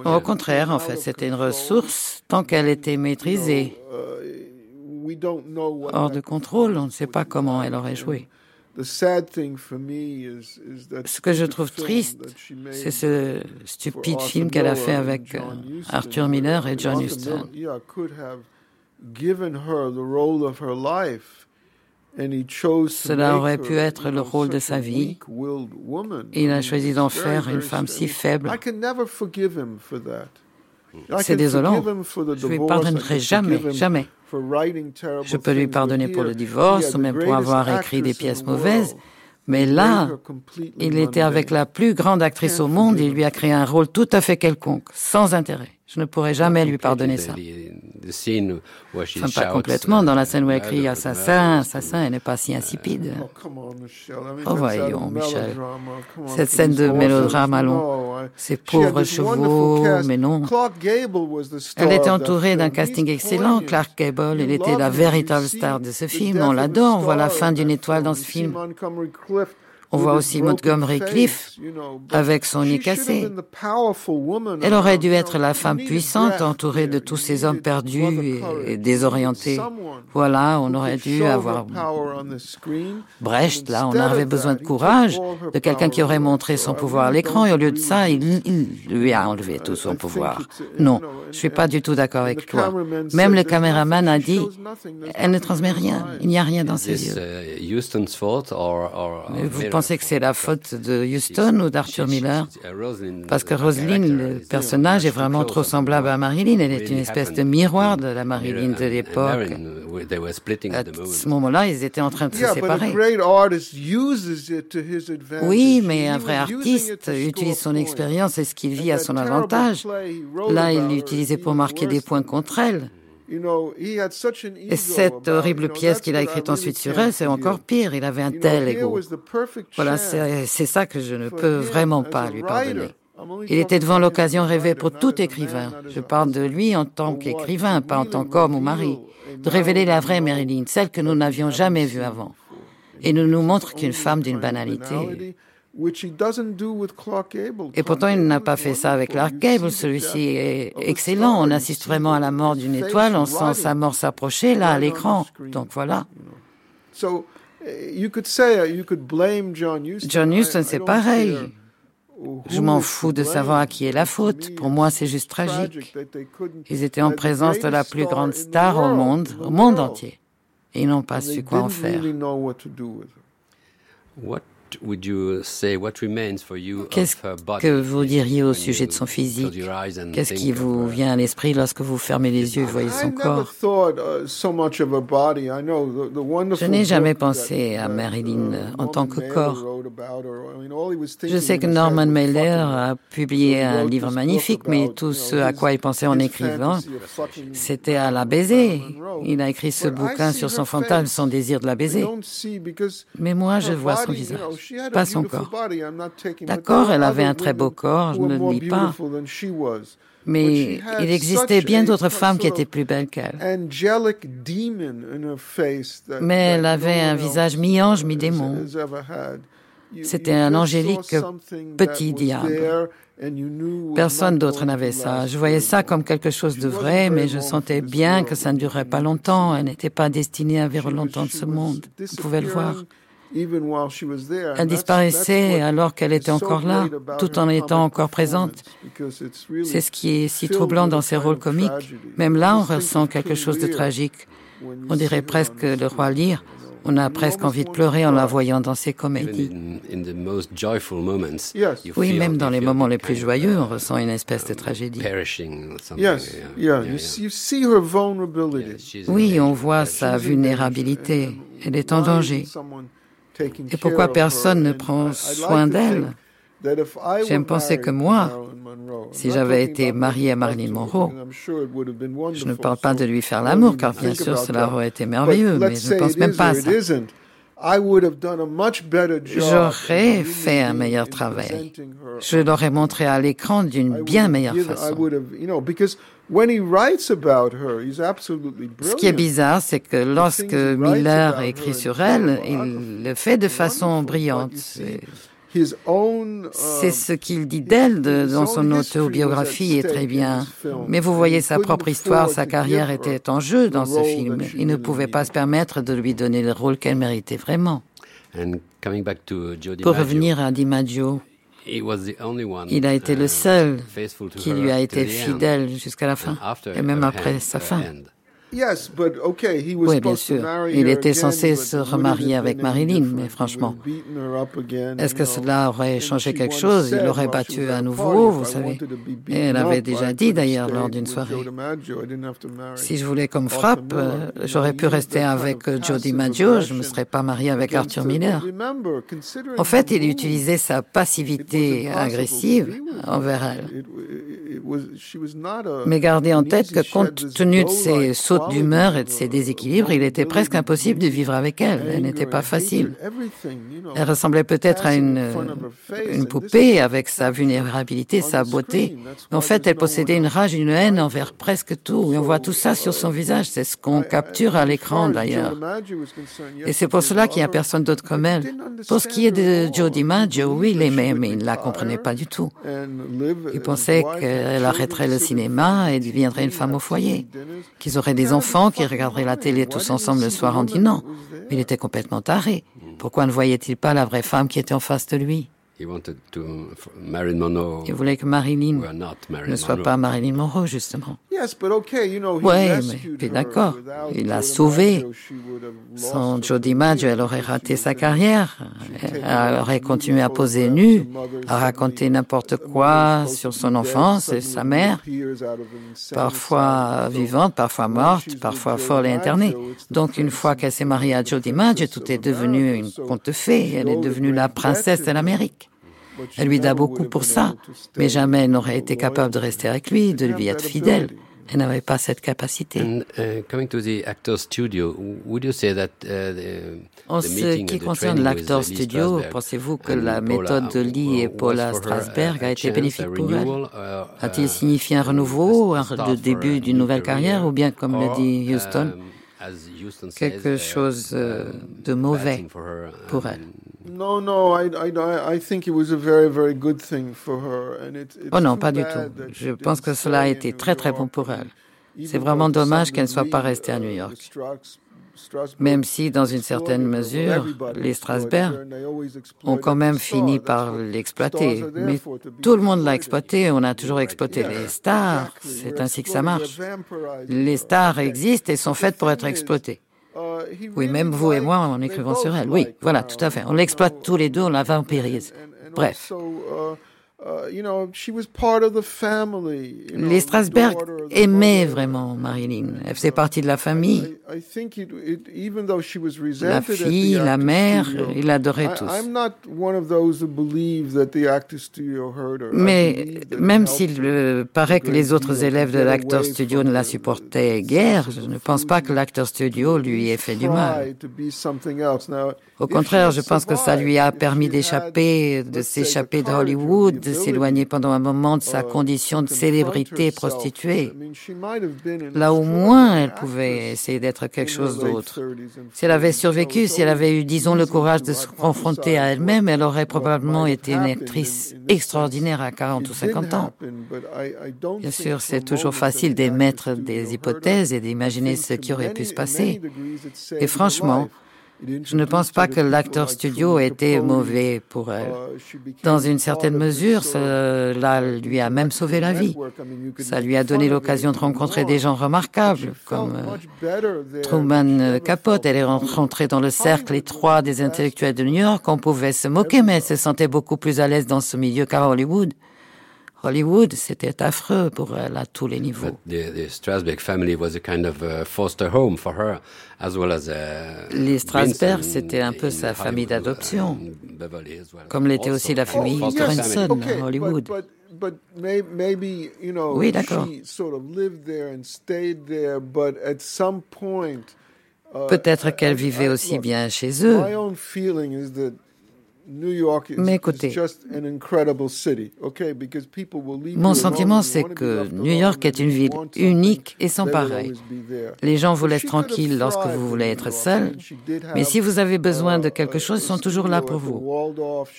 Au contraire, en fait, c'était une ressource tant qu'elle était maîtrisée. Hors de contrôle, on ne sait pas comment elle aurait joué. Ce que je trouve triste, c'est ce stupide film qu'elle a fait avec euh, Arthur Miller et John Huston. Cela aurait pu être le rôle de sa vie. il a choisi d'en faire une femme si faible. C'est désolant. Je ne lui pardonnerai jamais, jamais. Je peux lui pardonner pour le divorce ou même pour avoir écrit des pièces mauvaises, Mais là, il était avec la plus grande actrice au monde et il lui a créé un rôle tout à fait quelconque, sans intérêt. Je ne pourrai jamais lui pardonner ça. Enfin, pas complètement. Dans la scène où elle crie assassin, assassin, elle n'est pas si insipide. Oh, voyons, Michel. Cette scène de mélodrame allons. Ces pauvres chevaux, mais non. Elle était entourée d'un casting excellent. Clark Gable, elle était la véritable star de ce film. On l'adore. On voit la fin d'une étoile dans ce film. On voit aussi Montgomery Cliff avec son nez cassé. Elle aurait dû être la femme puissante entourée de tous ces hommes perdus et désorientés. Voilà, on aurait dû avoir Brecht, là, on avait besoin de courage, de quelqu'un qui aurait montré son pouvoir à l'écran et au lieu de ça, il, lui a enlevé tout son pouvoir. Non, je suis pas du tout d'accord avec toi. Même le caméraman a dit, elle ne transmet rien, il n'y a rien dans ses yeux. Vous pensez que c'est la faute de Houston ou d'Arthur Miller Parce que Roselyne, le personnage, est vraiment trop semblable à Marilyn. Elle est une espèce de miroir de la Marilyn de l'époque. À ce moment-là, ils étaient en train de se séparer. Oui, mais un vrai artiste utilise son expérience et ce qu'il vit à son avantage. Là, il l'utilisait pour marquer des points contre elle. Et cette horrible pièce qu'il a écrite ensuite sur elle, c'est encore pire. Il avait un tel ego. Voilà, c'est ça que je ne peux vraiment pas lui pardonner. Il était devant l'occasion rêvée pour tout écrivain. Je parle de lui en tant qu'écrivain, pas en tant qu'homme ou mari. De révéler la vraie Marilyn, celle que nous n'avions jamais vue avant. Et ne nous montre qu'une femme d'une banalité. Et pourtant, il n'a pas fait ça avec Clark Gable. Celui-ci est excellent. On assiste vraiment à la mort d'une étoile. On sent sa mort s'approcher là à l'écran. Donc voilà. Uh, John Huston, c'est pareil. Je m'en fous de savoir à qui est la faute. Pour moi, c'est juste tragique. Ils étaient en présence de la plus grande star au monde, au monde entier. Et ils n'ont pas su quoi en faire. Qu'est-ce que vous diriez au sujet de son physique Qu'est-ce qui vous vient à l'esprit lorsque vous fermez les yeux et voyez son corps uh, Je n'ai jamais pensé à Marilyn uh, en tant que corps. Je sais que Norman Mailer a publié un livre magnifique, mais tout ce à quoi il pensait en écrivant, c'était à la baiser. Il a écrit ce bouquin sur son fantasme, son désir de la baiser. Mais moi, je vois son visage pas son corps. D'accord, elle avait un très beau corps, je ne le nie pas. Mais il existait bien d'autres femmes qui étaient plus belles qu'elle. Mais elle avait un visage mi-ange, mi-démon. C'était un angélique petit diable. Personne d'autre n'avait ça. Je voyais ça comme quelque chose de vrai, mais je sentais bien que ça ne durerait pas longtemps. Elle n'était pas destinée à vivre longtemps de ce monde. Vous pouvez le voir. Elle disparaissait alors qu'elle était encore là, tout en étant encore présente. C'est ce qui est si troublant dans ces rôles comiques. Même là, on ressent quelque chose de tragique. On dirait presque le roi Lear. On a presque envie de pleurer en la voyant dans ces comédies. Oui, même dans les moments les plus joyeux, on ressent une espèce de tragédie. Oui, on voit sa vulnérabilité. Elle est en danger. Et pourquoi personne ne prend soin d'elle J'aime penser que moi, si j'avais été mariée à Marilyn Monroe, je ne parle pas de lui faire l'amour, car bien sûr cela aurait été merveilleux, mais je ne pense même pas à ça. J'aurais fait un meilleur travail. Je l'aurais montré à l'écran d'une bien meilleure façon. Ce qui est bizarre, c'est que lorsque Miller écrit sur elle, il le fait de façon brillante. C'est ce qu'il dit d'elle dans son autobiographie est très bien. Mais vous voyez sa propre histoire, sa carrière était en jeu dans ce film. Il ne pouvait pas se permettre de lui donner le rôle qu'elle méritait vraiment. Pour revenir à DiMaggio, il a été le uh, seul qui lui a été fidèle jusqu'à la fin, et même après sa fin. Oui, bien sûr. Il était censé se remarier avec Marilyn, mais franchement, est-ce que cela aurait changé quelque chose? Il l'aurait battu à nouveau, vous savez. Et elle avait déjà dit d'ailleurs lors d'une soirée. Si je voulais comme frappe, euh, j'aurais pu rester avec euh, Jody Maggio, je ne me serais pas marié avec Arthur Miller. En fait, il utilisait sa passivité agressive envers elle. Mais gardez en tête que compte tenu de ses d'humeur et de ses déséquilibres, il était presque impossible de vivre avec elle. Elle n'était pas facile. Elle ressemblait peut-être à une, une poupée avec sa vulnérabilité, sa beauté. En fait, elle possédait une rage, une haine envers presque tout. On voit tout ça sur son visage. C'est ce qu'on capture à l'écran d'ailleurs. Et c'est pour cela qu'il n'y a personne d'autre comme elle. Pour ce qui est de Jodie Maggio, oui, il l'aimait, mais il ne la comprenait pas du tout. Il pensait qu'elle arrêterait le cinéma et deviendrait une femme au foyer, qu'ils auraient des enfants, qu'ils regarderaient la télé tous ensemble le soir en dînant. Mais il était complètement taré. Pourquoi ne voyait-il pas la vraie femme qui était en face de lui? Il voulait que Marilyn ne soit pas Marilyn Monroe, justement. Oui, mais d'accord. Il l'a sauvée. Sans Jody Maggio, elle aurait raté sa carrière. Elle aurait continué à poser nue, à raconter n'importe quoi sur son enfance et sa mère, parfois vivante, parfois morte, parfois folle et internée. Donc, une fois qu'elle s'est mariée à Jody Maggio, tout est devenu une conte fée. Elle est devenue la princesse de l'Amérique. Elle lui da beaucoup pour ça, mais jamais elle n'aurait été capable de rester avec lui, de lui être fidèle. Elle n'avait pas cette capacité. En ce qui concerne l'acteur studio, pensez-vous que la méthode de Lee et Paula Strasberg a été bénéfique pour elle uh, A-t-il signifié un renouveau, le début d'une nouvelle carrière, ou bien, comme le dit Houston, um, quelque uh, chose euh, de mauvais pour elle Oh non, pas du tout. Je pense que cela a été très très bon pour elle. C'est vraiment dommage qu'elle ne soit pas restée à New York. Même si, dans une certaine mesure, les Strasberg ont quand même fini par l'exploiter. Mais tout le monde l'a exploité, on a toujours exploité les stars, c'est ainsi que ça marche. Les stars existent et sont faites pour être exploitées. Oui, même vous et moi, en écrivant sur elle. Oui, voilà, tout à fait. On l'exploite tous les deux, on la vampirise. Bref. Les Strasberg aimaient vraiment Marilyn. Elle faisait partie de la famille. La fille, la mère, il adorait tous. Mais même s'il euh, paraît que les autres élèves de l'acteur studio ne la supportaient guère, je ne pense pas que l'acteur studio lui ait fait du mal. Au contraire, je pense que ça lui a permis d'échapper, de s'échapper de Hollywood, de s'éloigner pendant un moment de sa condition de célébrité prostituée. Là au moins, elle pouvait essayer d'être quelque chose d'autre. Si elle avait survécu, si elle avait eu, disons, le courage de se confronter à elle-même, elle aurait probablement été une actrice extraordinaire à 40 ou 50 ans. Bien sûr, c'est toujours facile d'émettre des hypothèses et d'imaginer ce qui aurait pu se passer. Et franchement, je ne pense pas que l'acteur studio ait été mauvais pour elle. Dans une certaine mesure, cela lui a même sauvé la vie. Ça lui a donné l'occasion de rencontrer des gens remarquables, comme euh, Truman Capote. Elle est rentrée dans le cercle étroit des intellectuels de New York. On pouvait se moquer, mais elle se sentait beaucoup plus à l'aise dans ce milieu qu'à Hollywood. Hollywood, c'était affreux pour elle à tous les niveaux. Les Strasberg, c'était un peu sa famille d'adoption, comme l'était aussi la famille Grunson à Hollywood. Oui, d'accord. Peut-être qu'elle vivait aussi bien chez eux. Mais écoutez, mon sentiment c'est que New York est une ville unique et sans pareil. Les gens vous laissent tranquille lorsque vous voulez être seul, mais si vous avez besoin de quelque chose, ils sont toujours là pour vous.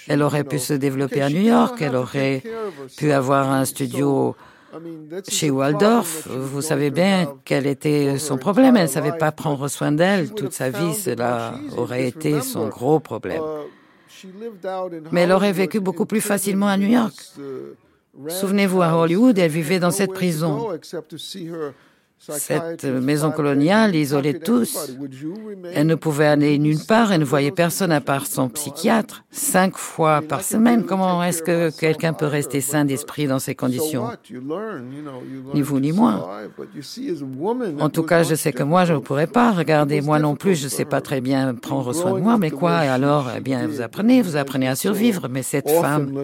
Elle aurait pu se développer à New York, elle aurait pu avoir un studio chez Waldorf, vous savez bien quel était son problème. Elle ne savait pas prendre soin d'elle. Toute sa vie, cela aurait été son gros problème. Mais elle aurait vécu beaucoup plus facilement à New York. Souvenez-vous, à Hollywood, elle vivait dans cette prison. Cette maison coloniale isolait tous. Elle ne pouvait aller nulle part, elle ne voyait personne à part son psychiatre, cinq fois par semaine. Comment est-ce que quelqu'un peut rester sain d'esprit dans ces conditions? Ni vous ni moi. En tout cas, je sais que moi, je ne pourrais pas. Regardez, moi non plus, je ne sais pas très bien prendre soin de moi, mais quoi? Et alors, eh bien, vous apprenez, vous apprenez à survivre. Mais cette femme,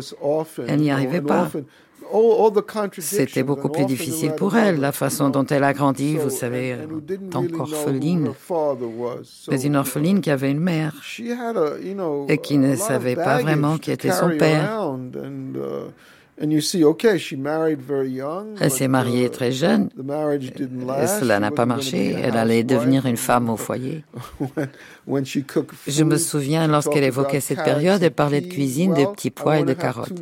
elle n'y arrivait pas. C'était beaucoup plus difficile pour elle, la façon dont elle a grandi, vous savez, euh, tant qu'orpheline. Mais une orpheline qui avait une mère et qui ne savait pas vraiment qui était son père. Elle s'est mariée très jeune. Et cela n'a pas marché. Elle allait devenir une femme au foyer. [laughs] Je me souviens, lorsqu'elle évoquait cette période, elle parlait de cuisine, de petits pois et de carottes.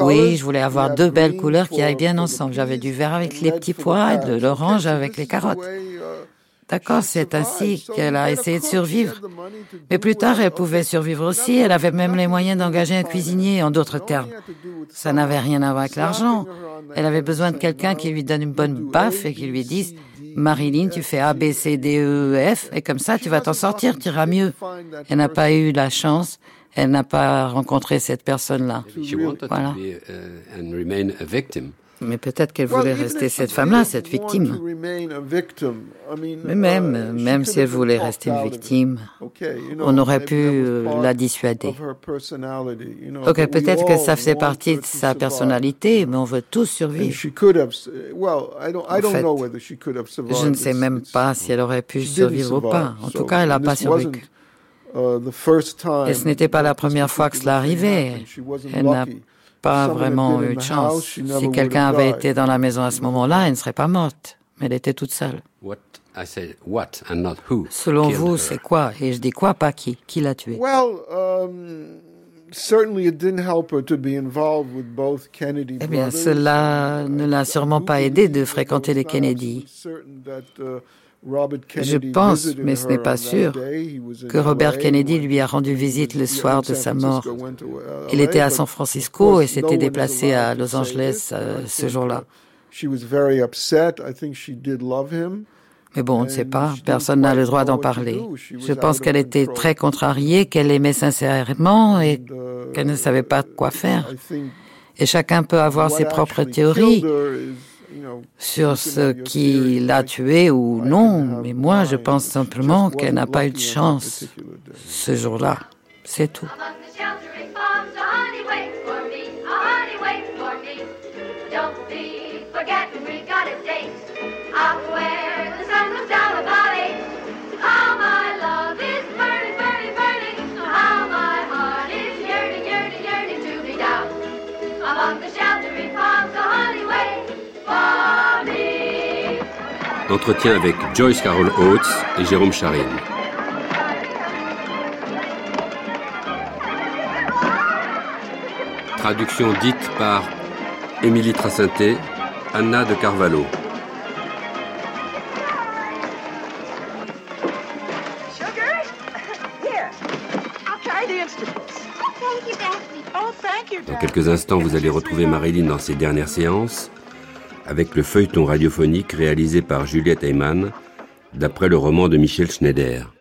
Oui, je voulais avoir deux belles couleurs qui aillent bien ensemble. J'avais du vert avec les petits pois et de l'orange avec les carottes. D'accord, c'est ainsi qu'elle a essayé de survivre. Mais plus tard, elle pouvait survivre aussi. Elle avait même les moyens d'engager un cuisinier, en d'autres termes. Ça n'avait rien à voir avec l'argent. Elle avait besoin de quelqu'un qui lui donne une bonne baffe et qui lui dise Marilyn, tu fais A, B, C, D, E, e F, et comme ça, tu vas t'en sortir, tu iras mieux. Elle n'a pas eu la chance, elle n'a pas rencontré cette personne-là. Voilà. Mais peut-être qu'elle voulait rester cette femme-là, cette victime. Mais même, même si elle voulait rester une victime, on aurait pu euh, la dissuader. Ok, peut-être que ça faisait partie de sa personnalité, mais on veut tous survivre. En fait, je ne sais même pas si elle aurait pu survivre ou pas. En tout cas, elle n'a pas survécu. Uh, Et ce n'était pas la première fois que cela arrivait. Elle n'a pas vraiment eu de chance. Si quelqu'un avait été dans la maison à ce moment-là, elle ne serait pas morte. Mais elle était toute seule. Selon vous, c'est quoi? Et je dis quoi, pas qui? Qui l'a tué eh bien, cela ne l'a sûrement pas aidé de fréquenter les Kennedy. Je pense, mais ce n'est pas sûr, que Robert Kennedy lui a rendu visite le soir de sa mort. Il était à San Francisco et s'était déplacé à Los Angeles ce jour-là. Mais bon, on ne sait pas, personne n'a le droit d'en parler. Je pense qu'elle était très contrariée, qu'elle aimait sincèrement et uh, qu'elle ne savait pas quoi faire. Et chacun peut avoir ses propres théories sur ce qui l'a tué ou non, mais moi je pense simplement qu'elle n'a pas eu de chance ce jour-là. C'est tout. Entretien avec Joyce Carol Oates et Jérôme Charine. Traduction dite par Émilie Tracinté, Anna de Carvalho. [laughs] Dans quelques instants, vous allez retrouver Marilyn dans ses dernières séances avec le feuilleton radiophonique réalisé par Juliette Eyman, d'après le roman de Michel Schneider.